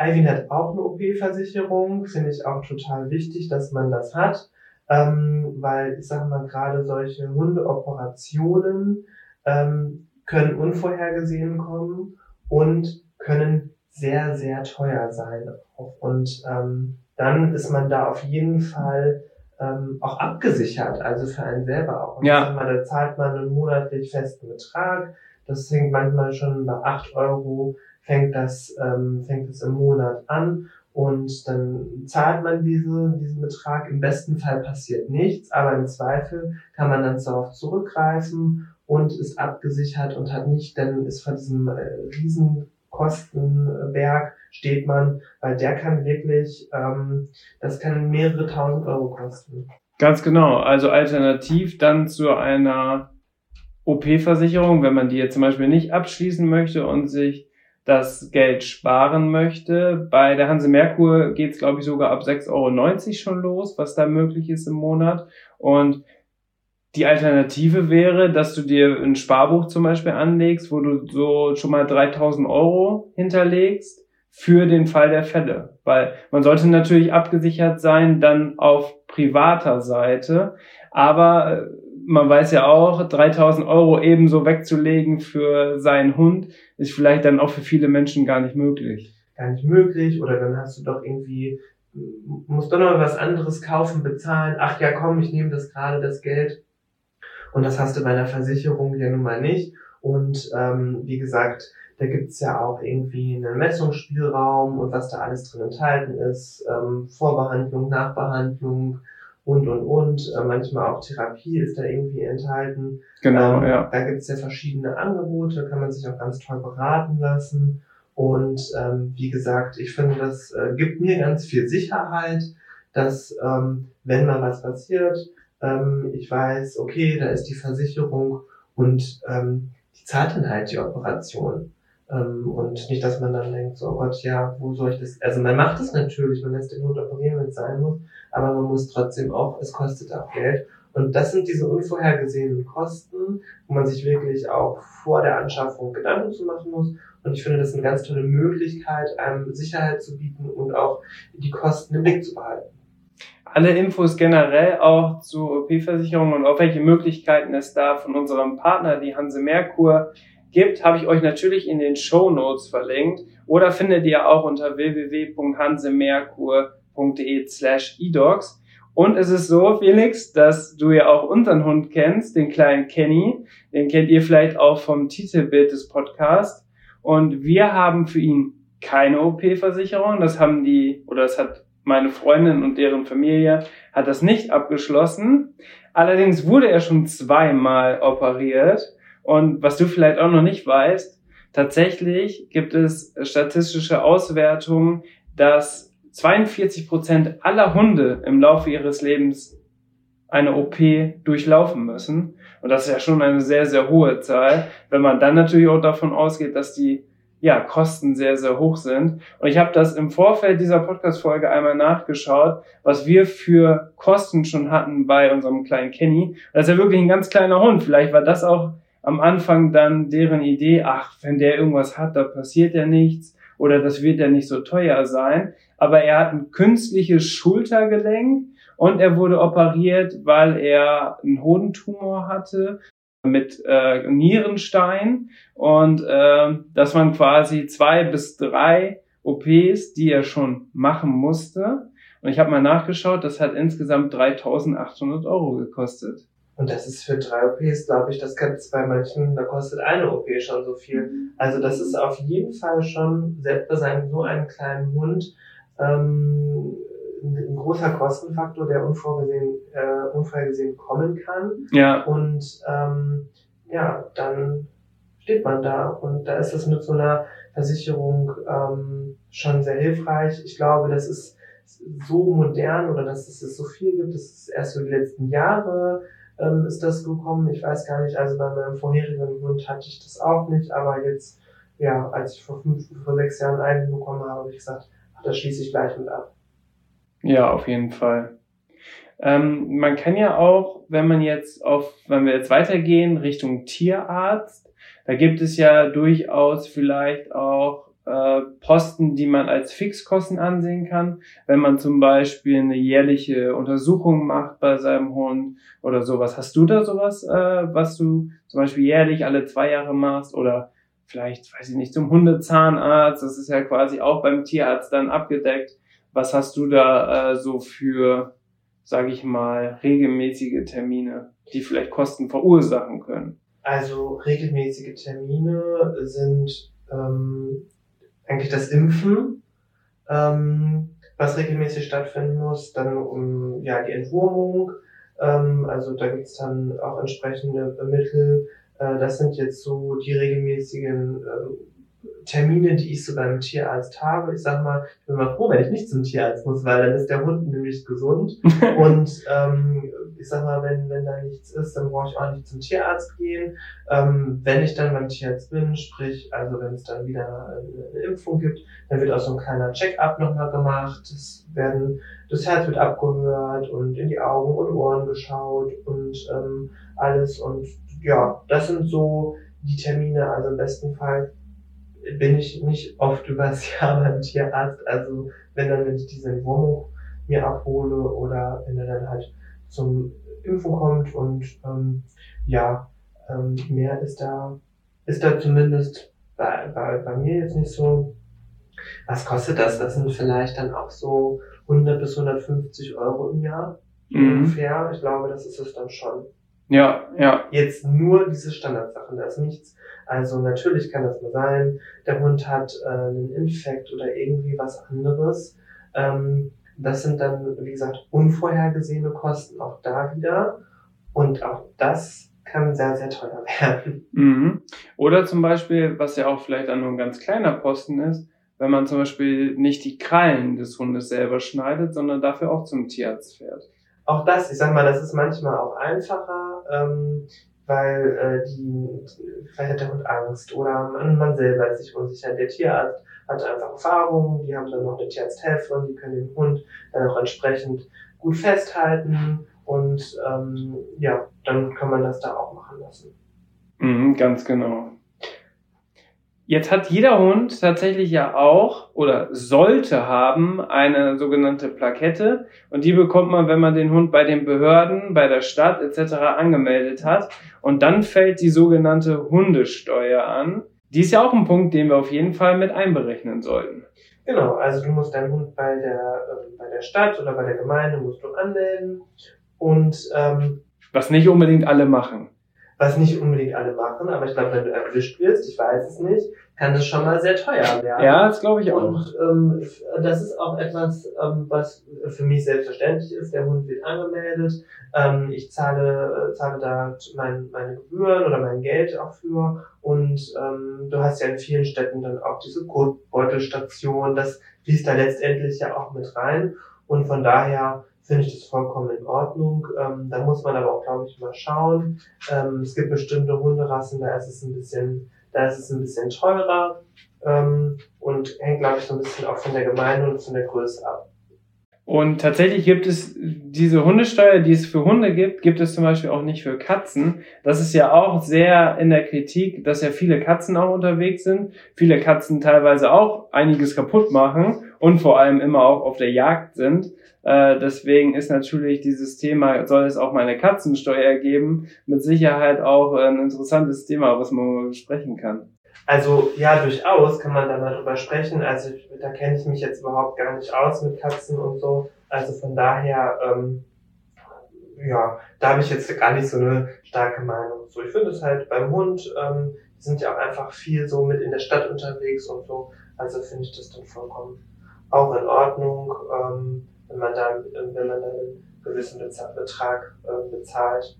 Speaker 2: Alvin hat auch eine OP-Versicherung, finde ich auch total wichtig, dass man das hat ähm, weil ich sage mal gerade solche Hundeoperationen ähm, können unvorhergesehen kommen und können sehr, sehr teuer sein. Und ähm, dann ist man da auf jeden Fall ähm, auch abgesichert, also für einen selber auch. Und
Speaker 1: ja.
Speaker 2: Mal, da zahlt man einen monatlich festen Betrag. Das fängt manchmal schon bei acht Euro, fängt das, ähm, fängt es im Monat an. Und dann zahlt man diese, diesen Betrag. Im besten Fall passiert nichts, aber im Zweifel kann man dann darauf zurückgreifen und ist abgesichert und hat nicht, dann ist von diesem äh, Riesenkostenberg steht man, weil der kann wirklich, ähm, das kann mehrere tausend Euro kosten.
Speaker 1: Ganz genau. Also alternativ dann zu einer OP-Versicherung, wenn man die jetzt zum Beispiel nicht abschließen möchte und sich das Geld sparen möchte. Bei der Hanse Merkur geht es, glaube ich, sogar ab 6,90 Euro schon los, was da möglich ist im Monat. Und die Alternative wäre, dass du dir ein Sparbuch zum Beispiel anlegst, wo du so schon mal 3000 Euro hinterlegst für den Fall der Fälle. Weil man sollte natürlich abgesichert sein, dann auf privater Seite. Aber man weiß ja auch, 3000 Euro ebenso wegzulegen für seinen Hund ist vielleicht dann auch für viele Menschen gar nicht möglich.
Speaker 2: Gar nicht möglich oder dann hast du doch irgendwie, musst doch noch was anderes kaufen, bezahlen. Ach ja, komm, ich nehme das gerade, das Geld. Und das hast du bei einer Versicherung ja nun mal nicht. Und ähm, wie gesagt, da gibt's ja auch irgendwie einen Messungsspielraum und was da alles drin enthalten ist. Ähm, Vorbehandlung, Nachbehandlung, und und und. Äh, manchmal auch Therapie ist da irgendwie enthalten.
Speaker 1: Genau,
Speaker 2: ähm,
Speaker 1: ja.
Speaker 2: Da gibt es ja verschiedene Angebote, kann man sich auch ganz toll beraten lassen. Und ähm, wie gesagt, ich finde, das äh, gibt mir ganz viel Sicherheit, dass ähm, wenn mal was passiert, ähm, ich weiß, okay, da ist die Versicherung und ähm, die zahlt dann halt die Operation. Ähm, und nicht, dass man dann denkt, so, oh Gott, ja, wo soll ich das? Also man macht es natürlich, man lässt den Hund operieren, wenn es sein muss, aber man muss trotzdem auch, es kostet auch Geld. Und das sind diese unvorhergesehenen Kosten, wo man sich wirklich auch vor der Anschaffung Gedanken zu machen muss. Und ich finde, das ist eine ganz tolle Möglichkeit, einem Sicherheit zu bieten und auch die Kosten im Blick zu behalten.
Speaker 1: Alle Infos generell auch zu OP-Versicherungen und auf welche Möglichkeiten es da von unserem Partner, die Hanse Merkur, gibt, habe ich euch natürlich in den Show Notes verlinkt oder findet ihr auch unter www.hansemerkur.de slash edogs. Und es ist so, Felix, dass du ja auch unseren Hund kennst, den kleinen Kenny. Den kennt ihr vielleicht auch vom Titelbild des Podcasts. Und wir haben für ihn keine OP-Versicherung. Das haben die, oder das hat meine Freundin und deren Familie, hat das nicht abgeschlossen. Allerdings wurde er schon zweimal operiert. Und was du vielleicht auch noch nicht weißt, tatsächlich gibt es statistische Auswertungen, dass 42 Prozent aller Hunde im Laufe ihres Lebens eine OP durchlaufen müssen. Und das ist ja schon eine sehr, sehr hohe Zahl, wenn man dann natürlich auch davon ausgeht, dass die ja, Kosten sehr, sehr hoch sind. Und ich habe das im Vorfeld dieser Podcast-Folge einmal nachgeschaut, was wir für Kosten schon hatten bei unserem kleinen Kenny. Das ist ja wirklich ein ganz kleiner Hund. Vielleicht war das auch am Anfang dann deren Idee, ach, wenn der irgendwas hat, da passiert ja nichts oder das wird ja nicht so teuer sein. Aber er hat ein künstliches Schultergelenk und er wurde operiert, weil er einen Hodentumor hatte mit äh, Nierenstein und äh, das waren quasi zwei bis drei OPs, die er schon machen musste. Und ich habe mal nachgeschaut, das hat insgesamt 3.800 Euro gekostet.
Speaker 2: Und das ist für drei OPs, glaube ich, das kann es bei manchen, da kostet eine OP schon so viel. Mhm. Also das ist auf jeden Fall schon, selbst bei seinem so einen kleinen Hund, ähm, ein großer Kostenfaktor, der unvorgesehen, äh, unvorhergesehen kommen kann.
Speaker 1: Ja.
Speaker 2: Und ähm, ja, dann steht man da und da ist es mit so einer Versicherung ähm, schon sehr hilfreich. Ich glaube, das ist so modern oder dass es so viel gibt, das ist erst so die letzten Jahre ähm, ist das gekommen. Ich weiß gar nicht, also bei meinem vorherigen Hund hatte ich das auch nicht, aber jetzt, ja, als ich vor fünf, vor sechs Jahren einen bekommen habe, habe ich gesagt, ach, das schließe ich gleich mit ab.
Speaker 1: Ja, auf jeden Fall. Ähm, man kann ja auch, wenn man jetzt auf, wenn wir jetzt weitergehen Richtung Tierarzt, da gibt es ja durchaus vielleicht auch äh, Posten, die man als Fixkosten ansehen kann, wenn man zum Beispiel eine jährliche Untersuchung macht bei seinem Hund oder sowas. Hast du da sowas, äh, was du zum Beispiel jährlich alle zwei Jahre machst oder vielleicht, weiß ich nicht, zum Hundezahnarzt, das ist ja quasi auch beim Tierarzt dann abgedeckt. Was hast du da äh, so für, sage ich mal, regelmäßige Termine, die vielleicht Kosten verursachen können?
Speaker 2: Also regelmäßige Termine sind ähm, eigentlich das Impfen, ähm, was regelmäßig stattfinden muss, dann um ja die Entwurmung, ähm, also da gibt's dann auch entsprechende Mittel. Äh, das sind jetzt so die regelmäßigen äh, Termine, die ich so beim Tierarzt habe. Ich sag mal, ich bin mal froh, wenn ich nicht zum Tierarzt muss, weil dann ist der Hund nämlich gesund. und ähm, ich sag mal, wenn, wenn da nichts ist, dann brauche ich auch nicht zum Tierarzt gehen. Ähm, wenn ich dann beim Tierarzt bin, sprich, also wenn es dann wieder eine Impfung gibt, dann wird auch so ein kleiner Check-up nochmal gemacht. Es werden, das Herz wird abgehört und in die Augen und Ohren geschaut und ähm, alles. Und ja, das sind so die Termine, also im besten Fall bin ich nicht oft übers Jahr beim Tierarzt. Also wenn dann, wenn ich diese Wohnung mir abhole oder wenn er dann halt zum Impfen kommt und ähm, ja, ähm, mehr ist da, ist da zumindest bei, bei, bei mir jetzt nicht so. Was kostet das? Das sind vielleicht dann auch so 100 bis 150 Euro im Jahr mhm. ungefähr. Ich glaube, das ist es dann schon.
Speaker 1: Ja, ja.
Speaker 2: Jetzt nur diese Standardsachen, da ist nichts. Also natürlich kann das mal sein, der Hund hat äh, einen Infekt oder irgendwie was anderes. Ähm, das sind dann, wie gesagt, unvorhergesehene Kosten auch da wieder. Und auch das kann sehr, sehr teuer werden.
Speaker 1: Mhm. Oder zum Beispiel, was ja auch vielleicht dann nur ein ganz kleiner Posten ist, wenn man zum Beispiel nicht die Krallen des Hundes selber schneidet, sondern dafür auch zum Tierarzt fährt.
Speaker 2: Auch das, ich sag mal, das ist manchmal auch einfacher, ähm, weil äh, die, vielleicht hat der Hund Angst oder man, selber ist sich unsicher. Der Tierarzt hat einfach Erfahrung, die haben dann noch eine Tierarzthelferin, die können den Hund dann auch entsprechend gut festhalten und ähm, ja, dann kann man das da auch machen lassen.
Speaker 1: Mhm, ganz genau. Jetzt hat jeder Hund tatsächlich ja auch oder sollte haben eine sogenannte Plakette und die bekommt man, wenn man den Hund bei den Behörden, bei der Stadt etc. angemeldet hat und dann fällt die sogenannte Hundesteuer an. Die ist ja auch ein Punkt, den wir auf jeden Fall mit einberechnen sollten.
Speaker 2: Genau, also du musst deinen Hund bei der, äh, bei der Stadt oder bei der Gemeinde musst du anmelden und ähm,
Speaker 1: was nicht unbedingt alle machen
Speaker 2: was nicht unbedingt alle machen, aber ich glaube, wenn du erwischt wirst, ich weiß es nicht, kann das schon mal sehr teuer werden.
Speaker 1: Ja, das glaube ich auch.
Speaker 2: Und ähm, das ist auch etwas, ähm, was für mich selbstverständlich ist. Der Hund wird angemeldet. Ähm, ich zahle, äh, zahle da mein, meine Gebühren oder mein Geld auch für. Und ähm, du hast ja in vielen Städten dann auch diese Kotbeutelstation. Das fließt da letztendlich ja auch mit rein. Und von daher finde ich das vollkommen in Ordnung. Ähm, da muss man aber auch, glaube ich, mal schauen. Ähm, es gibt bestimmte Hunderassen, da ist es ein bisschen, da ist es ein bisschen teurer ähm, und hängt, glaube ich, so ein bisschen auch von der Gemeinde und von der Größe ab.
Speaker 1: Und tatsächlich gibt es diese Hundesteuer, die es für Hunde gibt, gibt es zum Beispiel auch nicht für Katzen. Das ist ja auch sehr in der Kritik, dass ja viele Katzen auch unterwegs sind. Viele Katzen teilweise auch einiges kaputt machen und vor allem immer auch auf der Jagd sind. Äh, deswegen ist natürlich dieses Thema, soll es auch mal eine Katzensteuer geben, mit Sicherheit auch ein interessantes Thema, was man besprechen kann.
Speaker 2: Also ja, durchaus kann man da mal drüber sprechen. Also da kenne ich mich jetzt überhaupt gar nicht aus mit Katzen und so. Also von daher, ähm, ja, da habe ich jetzt gar nicht so eine starke Meinung. So, ich finde es halt beim Hund, ähm, die sind ja auch einfach viel so mit in der Stadt unterwegs und so. Also finde ich das dann vollkommen auch in Ordnung. Ähm, wenn man da, wenn man da einen gewissen Betrag äh, bezahlt.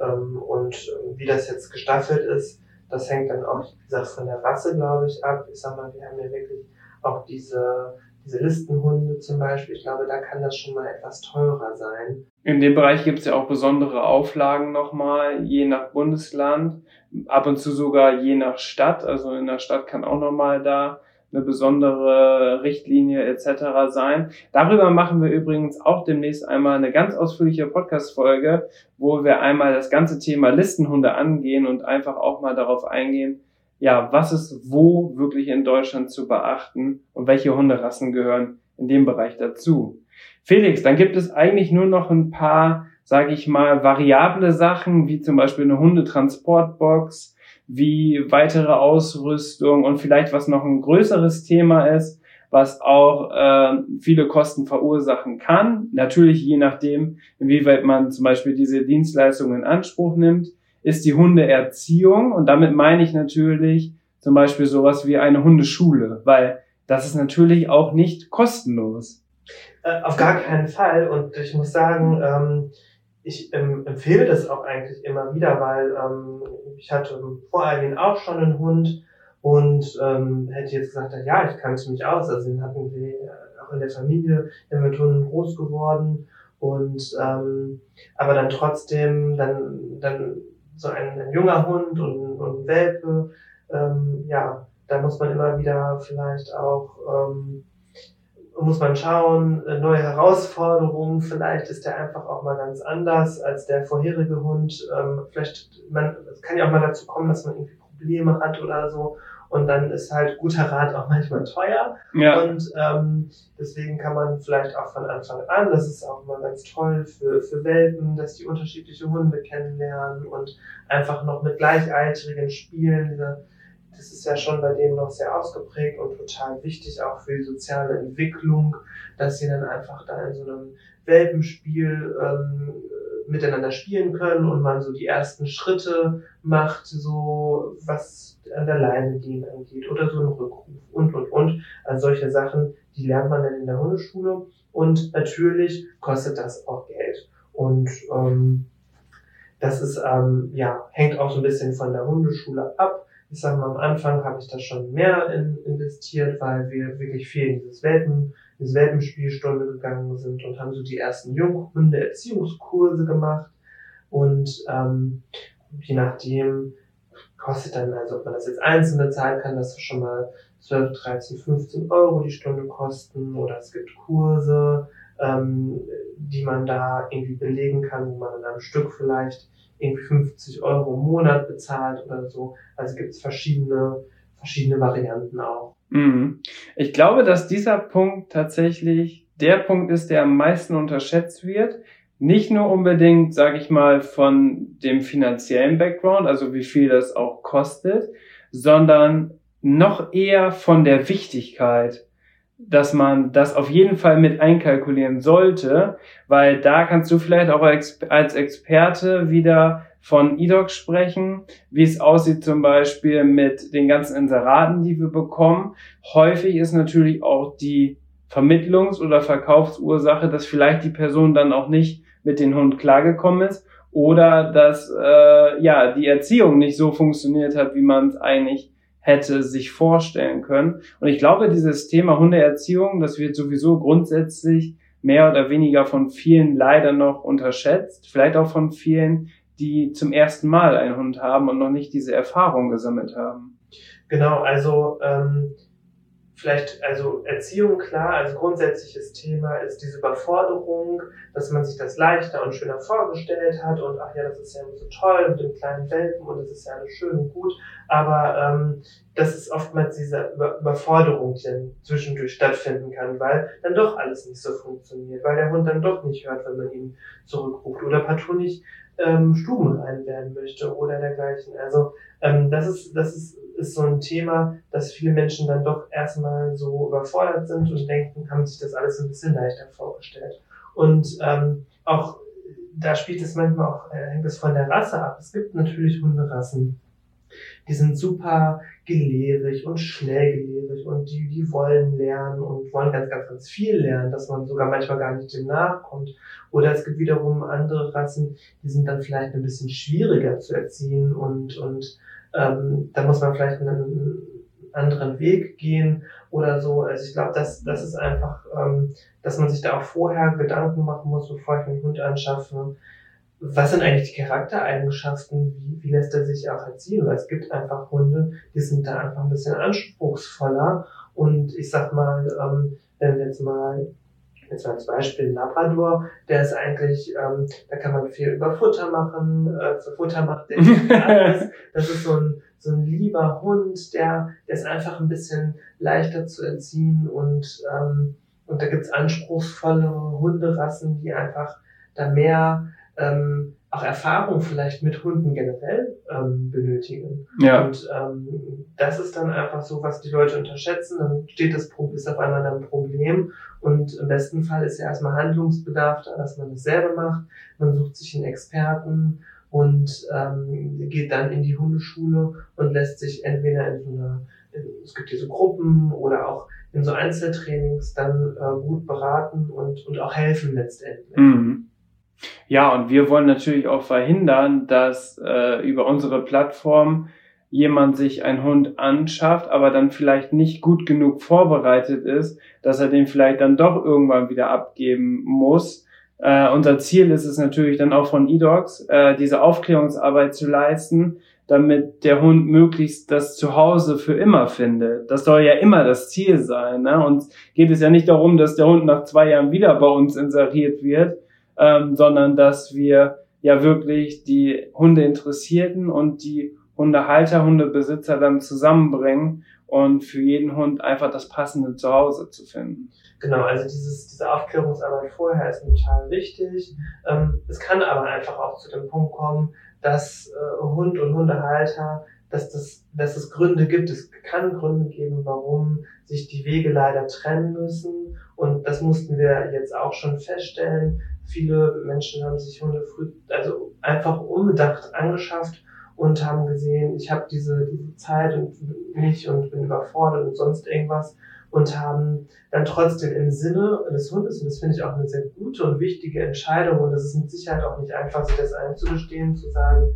Speaker 2: Ähm, und äh, wie das jetzt gestaffelt ist, das hängt dann auch, wie gesagt, von der Rasse, glaube ich, ab. Ich sag mal, wir haben ja wirklich auch diese, diese Listenhunde zum Beispiel. Ich glaube, da kann das schon mal etwas teurer sein.
Speaker 1: In dem Bereich gibt es ja auch besondere Auflagen nochmal, je nach Bundesland, ab und zu sogar je nach Stadt. Also in der Stadt kann auch nochmal da eine besondere Richtlinie etc. sein. Darüber machen wir übrigens auch demnächst einmal eine ganz ausführliche Podcast-Folge, wo wir einmal das ganze Thema Listenhunde angehen und einfach auch mal darauf eingehen, ja, was ist wo wirklich in Deutschland zu beachten und welche Hunderassen gehören in dem Bereich dazu. Felix, dann gibt es eigentlich nur noch ein paar, sage ich mal, variable Sachen, wie zum Beispiel eine Hundetransportbox, wie weitere Ausrüstung und vielleicht was noch ein größeres Thema ist, was auch äh, viele Kosten verursachen kann. Natürlich je nachdem, inwieweit man zum Beispiel diese Dienstleistungen in Anspruch nimmt, ist die Hundeerziehung und damit meine ich natürlich zum Beispiel sowas wie eine Hundeschule, weil das ist natürlich auch nicht kostenlos.
Speaker 2: Äh, auf gar keinen Fall und ich muss sagen, ähm, ich ähm, empfehle das auch eigentlich immer wieder, weil ähm, ich hatte vor Alvin auch schon einen Hund und ähm, hätte jetzt gesagt, ja, ich kannte mich aus. Also den hatten wir auch in der Familie, der mit Hunden groß geworden und ähm, aber dann trotzdem dann dann so ein, ein junger Hund und, und ein Welpe, ähm, ja, da muss man immer wieder vielleicht auch ähm, muss man schauen, äh, neue Herausforderungen, vielleicht ist der einfach auch mal ganz anders als der vorherige Hund. Ähm, vielleicht, man, es kann ja auch mal dazu kommen, dass man irgendwie Probleme hat oder so. Und dann ist halt guter Rat auch manchmal teuer. Ja. Und ähm, deswegen kann man vielleicht auch von Anfang an, das ist auch immer ganz toll für, für Welpen, dass die unterschiedliche Hunde kennenlernen und einfach noch mit Gleichaltrigen spielen, diese das ist ja schon bei denen noch sehr ausgeprägt und total wichtig auch für die soziale Entwicklung, dass sie dann einfach da in so einem Welpenspiel ähm, miteinander spielen können und man so die ersten Schritte macht, so was an der Leine gehen angeht oder so ein Rückruf und und und. Also solche Sachen, die lernt man dann in der Hundeschule und natürlich kostet das auch Geld. Und ähm, das ist, ähm, ja, hängt auch so ein bisschen von der Hundeschule ab. Ich sage mal, am Anfang habe ich da schon mehr in, investiert, weil wir wirklich viel in dieses Welpen, diese Welpenspielstunde gegangen sind und haben so die ersten Junghunde-Erziehungskurse gemacht. Und ähm, je nachdem kostet dann, also ob man das jetzt einzeln bezahlen kann, das schon mal 12, 13, 15 Euro die Stunde kosten oder es gibt Kurse, ähm, die man da irgendwie belegen kann, wo man in einem Stück vielleicht irgendwie 50 Euro im Monat bezahlt oder so. Also gibt es verschiedene, verschiedene Varianten auch.
Speaker 1: Mhm. Ich glaube, dass dieser Punkt tatsächlich der Punkt ist, der am meisten unterschätzt wird. Nicht nur unbedingt, sage ich mal, von dem finanziellen Background, also wie viel das auch kostet, sondern noch eher von der Wichtigkeit dass man das auf jeden Fall mit einkalkulieren sollte, weil da kannst du vielleicht auch als Experte wieder von EDOC sprechen, wie es aussieht zum Beispiel mit den ganzen Inseraten, die wir bekommen. Häufig ist natürlich auch die Vermittlungs- oder Verkaufsursache, dass vielleicht die Person dann auch nicht mit dem Hund klargekommen ist oder dass äh, ja die Erziehung nicht so funktioniert hat, wie man es eigentlich hätte sich vorstellen können. Und ich glaube, dieses Thema Hundeerziehung, das wird sowieso grundsätzlich mehr oder weniger von vielen leider noch unterschätzt. Vielleicht auch von vielen, die zum ersten Mal einen Hund haben und noch nicht diese Erfahrung gesammelt haben.
Speaker 2: Genau, also ähm, vielleicht, also Erziehung, klar, als grundsätzliches Thema ist diese Überforderung, dass man sich das leichter und schöner vorgestellt hat und ach ja, das ist ja so toll mit dem kleinen Welpen und das ist ja alles schön und gut, aber ähm, das ist oftmals diese Überforderung, die dann zwischendurch stattfinden kann, weil dann doch alles nicht so funktioniert, weil der Hund dann doch nicht hört, wenn man ihn zurückruft oder partout nicht ähm, Stuben rein werden möchte oder dergleichen. Also ähm, das ist, das ist ist so ein Thema, dass viele Menschen dann doch erstmal so überfordert sind und denken, haben sich das alles ein bisschen leichter vorgestellt. Und ähm, auch da spielt es manchmal auch, äh, hängt es von der Rasse ab. Es gibt natürlich Hunderassen, die sind super gelehrig und schnell gelehrig und die, die wollen lernen und wollen ganz, ganz, ganz viel lernen, dass man sogar manchmal gar nicht dem nachkommt. Oder es gibt wiederum andere Rassen, die sind dann vielleicht ein bisschen schwieriger zu erziehen und, und ähm, da muss man vielleicht einen anderen Weg gehen oder so. Also ich glaube, das, das ist einfach, ähm, dass man sich da auch vorher Gedanken machen muss, bevor ich einen Hund anschaffe. Was sind eigentlich die Charaktereigenschaften? Wie, wie lässt er sich auch erziehen? Weil es gibt einfach Hunde, die sind da einfach ein bisschen anspruchsvoller. Und ich sag mal, ähm, wenn wir jetzt mal Jetzt mal als Beispiel Labrador, der ist eigentlich, ähm, da kann man viel über Futter machen, äh, Futter macht der alles. Das ist so ein, so ein lieber Hund, der, der ist einfach ein bisschen leichter zu erziehen und, ähm, und da gibt's anspruchsvolle Hunderassen, die einfach da mehr ähm, auch Erfahrung vielleicht mit Hunden generell ähm, benötigen. Ja. Und ähm, das ist dann einfach so, was die Leute unterschätzen. Dann steht das ist auf einmal ein Problem. Und im besten Fall ist ja erstmal Handlungsbedarf da, dass man es selber macht. Man sucht sich einen Experten und ähm, geht dann in die Hundeschule und lässt sich entweder in so einer, in, es gibt hier so Gruppen oder auch in so Einzeltrainings dann äh, gut beraten und, und auch helfen letztendlich.
Speaker 1: Mhm. Ja, und wir wollen natürlich auch verhindern, dass äh, über unsere Plattform jemand sich einen Hund anschafft, aber dann vielleicht nicht gut genug vorbereitet ist, dass er den vielleicht dann doch irgendwann wieder abgeben muss. Äh, unser Ziel ist es natürlich dann auch von eDogs, äh, diese Aufklärungsarbeit zu leisten, damit der Hund möglichst das Zuhause für immer findet. Das soll ja immer das Ziel sein. Ne? Und geht es ja nicht darum, dass der Hund nach zwei Jahren wieder bei uns inseriert wird, ähm, sondern dass wir ja wirklich die Hundeinteressierten und die Hundehalter, Hundebesitzer dann zusammenbringen und für jeden Hund einfach das passende Zuhause zu finden.
Speaker 2: Genau, also dieses, diese Aufklärungsarbeit vorher ist total wichtig. Ähm, es kann aber einfach auch zu dem Punkt kommen, dass äh, Hund und Hundehalter, dass, das, dass es Gründe gibt, es kann Gründe geben, warum sich die Wege leider trennen müssen. Und das mussten wir jetzt auch schon feststellen, Viele Menschen haben sich Hunde früh, also einfach unbedacht angeschafft und haben gesehen, ich habe diese, diese Zeit und nicht und bin überfordert und sonst irgendwas und haben dann trotzdem im Sinne des Hundes, und das finde ich auch eine sehr gute und wichtige Entscheidung, und das ist mit Sicherheit auch nicht einfach, sich das einzugestehen, zu sagen,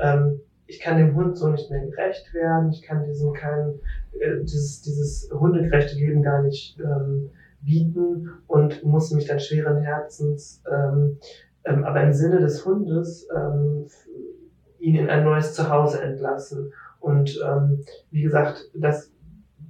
Speaker 2: ähm, ich kann dem Hund so nicht mehr gerecht werden, ich kann diesem kein, äh, dieses, dieses hundegerechte Leben gar nicht ähm, bieten und muss mich dann schweren Herzens, ähm, ähm, aber im Sinne des Hundes, ähm, ihn in ein neues Zuhause entlassen. Und ähm, wie gesagt, das,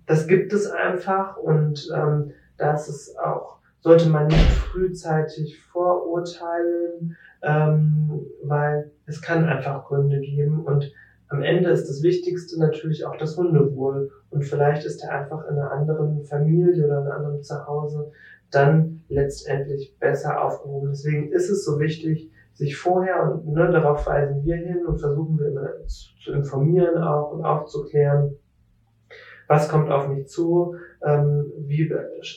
Speaker 2: das gibt es einfach und ähm, das ist auch, sollte man nicht frühzeitig vorurteilen, ähm, weil es kann einfach Gründe geben und am Ende ist das Wichtigste natürlich auch das Hundewohl. Und vielleicht ist er einfach in einer anderen Familie oder in einem anderen Zuhause dann letztendlich besser aufgehoben. Deswegen ist es so wichtig, sich vorher, und ne, darauf weisen wir hin und versuchen wir immer zu, zu informieren auch und aufzuklären, was kommt auf mich zu, ähm, wie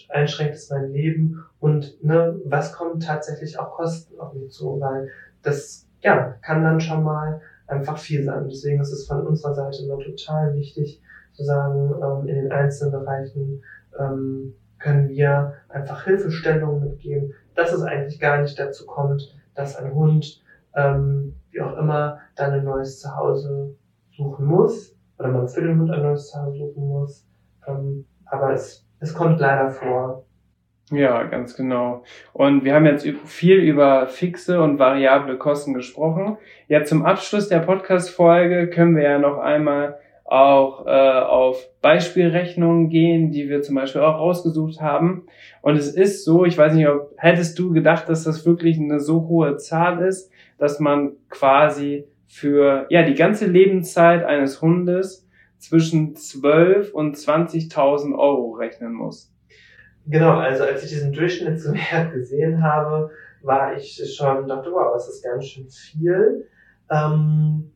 Speaker 2: einschränkt es mein Leben und ne, was kommt tatsächlich auch Kosten auf mich zu, weil das ja, kann dann schon mal einfach viel sein. Deswegen ist es von unserer Seite immer total wichtig zu sagen, ähm, in den einzelnen Bereichen ähm, können wir einfach Hilfestellungen mitgeben, dass es eigentlich gar nicht dazu kommt, dass ein Hund, ähm, wie auch immer, dann ein neues Zuhause suchen muss oder man für den Hund ein neues Zuhause suchen muss. Ähm, aber es, es kommt leider vor.
Speaker 1: Ja, ganz genau. Und wir haben jetzt viel über fixe und variable Kosten gesprochen. Ja, zum Abschluss der Podcast-Folge können wir ja noch einmal auch äh, auf Beispielrechnungen gehen, die wir zum Beispiel auch rausgesucht haben. Und es ist so, ich weiß nicht, ob hättest du gedacht, dass das wirklich eine so hohe Zahl ist, dass man quasi für ja die ganze Lebenszeit eines Hundes zwischen 12 und 20.000 Euro rechnen muss.
Speaker 2: Genau, also als ich diesen Durchschnittswert gesehen habe, war ich schon, dachte, wow, das ist ganz schön viel. Ähm,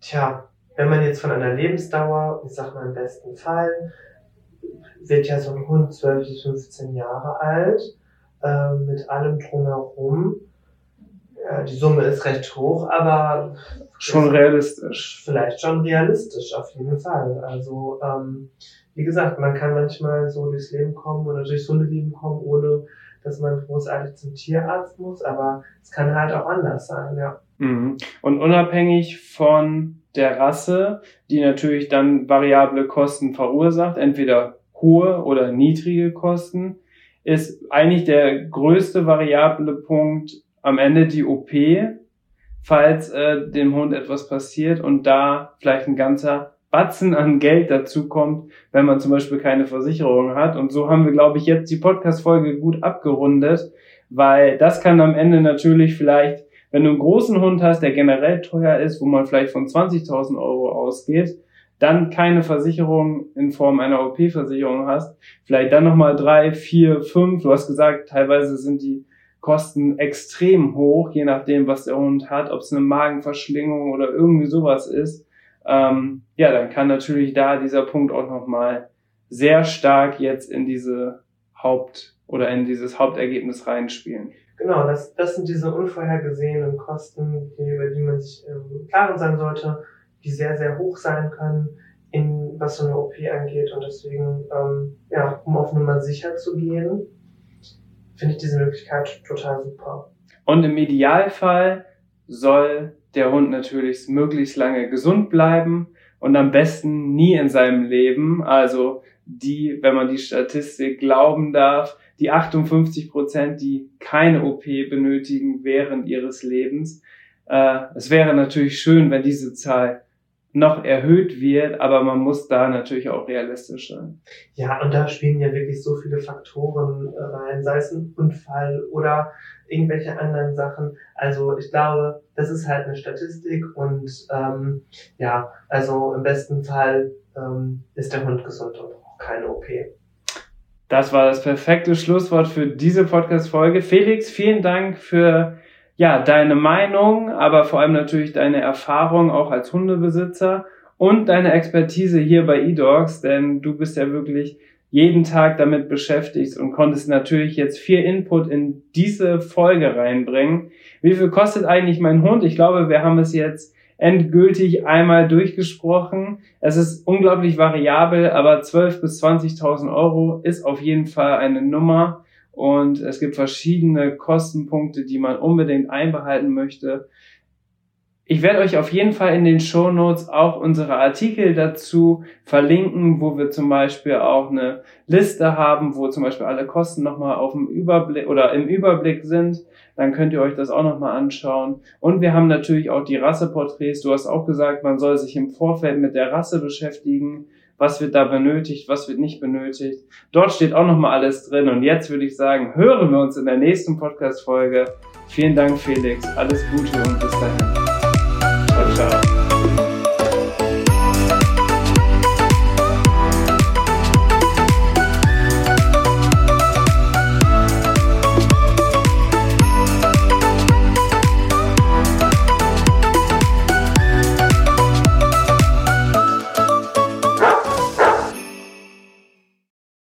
Speaker 2: tja, wenn man jetzt von einer Lebensdauer, ich sag mal im besten Fall, wird ja so ein Hund 12 bis 15 Jahre alt, äh, mit allem drumherum. Ja, die Summe ist recht hoch, aber
Speaker 1: schon realistisch.
Speaker 2: Vielleicht schon realistisch, auf jeden Fall. Also, ähm, wie gesagt, man kann manchmal so durchs Leben kommen oder durchs Hundeleben kommen, ohne dass man großartig zum Tierarzt muss, aber es kann halt auch anders sein, ja.
Speaker 1: Mhm. Und unabhängig von der Rasse, die natürlich dann variable Kosten verursacht, entweder hohe oder niedrige Kosten, ist eigentlich der größte variable Punkt am Ende die OP, falls äh, dem Hund etwas passiert und da vielleicht ein ganzer Batzen an Geld dazu kommt, wenn man zum Beispiel keine Versicherung hat. Und so haben wir, glaube ich, jetzt die Podcast-Folge gut abgerundet, weil das kann am Ende natürlich vielleicht wenn du einen großen Hund hast, der generell teuer ist, wo man vielleicht von 20.000 Euro ausgeht, dann keine Versicherung in Form einer OP-Versicherung hast, vielleicht dann nochmal drei, vier, fünf, du hast gesagt, teilweise sind die Kosten extrem hoch, je nachdem, was der Hund hat, ob es eine Magenverschlingung oder irgendwie sowas ist, ähm, ja, dann kann natürlich da dieser Punkt auch nochmal sehr stark jetzt in diese Haupt- oder in dieses Hauptergebnis reinspielen.
Speaker 2: Genau, das, das sind diese unvorhergesehenen Kosten, die, über die man sich im Klaren sein sollte, die sehr, sehr hoch sein können, in was so eine OP angeht. Und deswegen, ähm, ja, um auf Nummer sicher zu gehen, finde ich diese Möglichkeit total super.
Speaker 1: Und im Idealfall soll der Hund natürlich möglichst lange gesund bleiben und am besten nie in seinem Leben, also die, wenn man die Statistik glauben darf, die 58 Prozent, die keine OP benötigen während ihres Lebens. Äh, es wäre natürlich schön, wenn diese Zahl noch erhöht wird, aber man muss da natürlich auch realistisch sein.
Speaker 2: Ja, und da spielen ja wirklich so viele Faktoren äh, rein, sei es ein Unfall oder irgendwelche anderen Sachen. Also ich glaube, das ist halt eine Statistik und ähm, ja, also im besten Fall ähm, ist der Hund gesund und braucht keine OP.
Speaker 1: Das war das perfekte Schlusswort für diese Podcast-Folge. Felix, vielen Dank für ja, deine Meinung, aber vor allem natürlich deine Erfahrung auch als Hundebesitzer und deine Expertise hier bei eDogs, denn du bist ja wirklich jeden Tag damit beschäftigt und konntest natürlich jetzt viel Input in diese Folge reinbringen. Wie viel kostet eigentlich mein Hund? Ich glaube, wir haben es jetzt endgültig einmal durchgesprochen. Es ist unglaublich variabel, aber 12.000 bis 20.000 Euro ist auf jeden Fall eine Nummer und es gibt verschiedene Kostenpunkte, die man unbedingt einbehalten möchte. Ich werde euch auf jeden Fall in den Show Notes auch unsere Artikel dazu verlinken, wo wir zum Beispiel auch eine Liste haben, wo zum Beispiel alle Kosten nochmal auf dem Überblick oder im Überblick sind. Dann könnt ihr euch das auch nochmal anschauen. Und wir haben natürlich auch die Rasseporträts. Du hast auch gesagt, man soll sich im Vorfeld mit der Rasse beschäftigen. Was wird da benötigt? Was wird nicht benötigt? Dort steht auch nochmal alles drin. Und jetzt würde ich sagen, hören wir uns in der nächsten Podcast-Folge. Vielen Dank, Felix. Alles Gute und bis dahin. Ciao, ciao.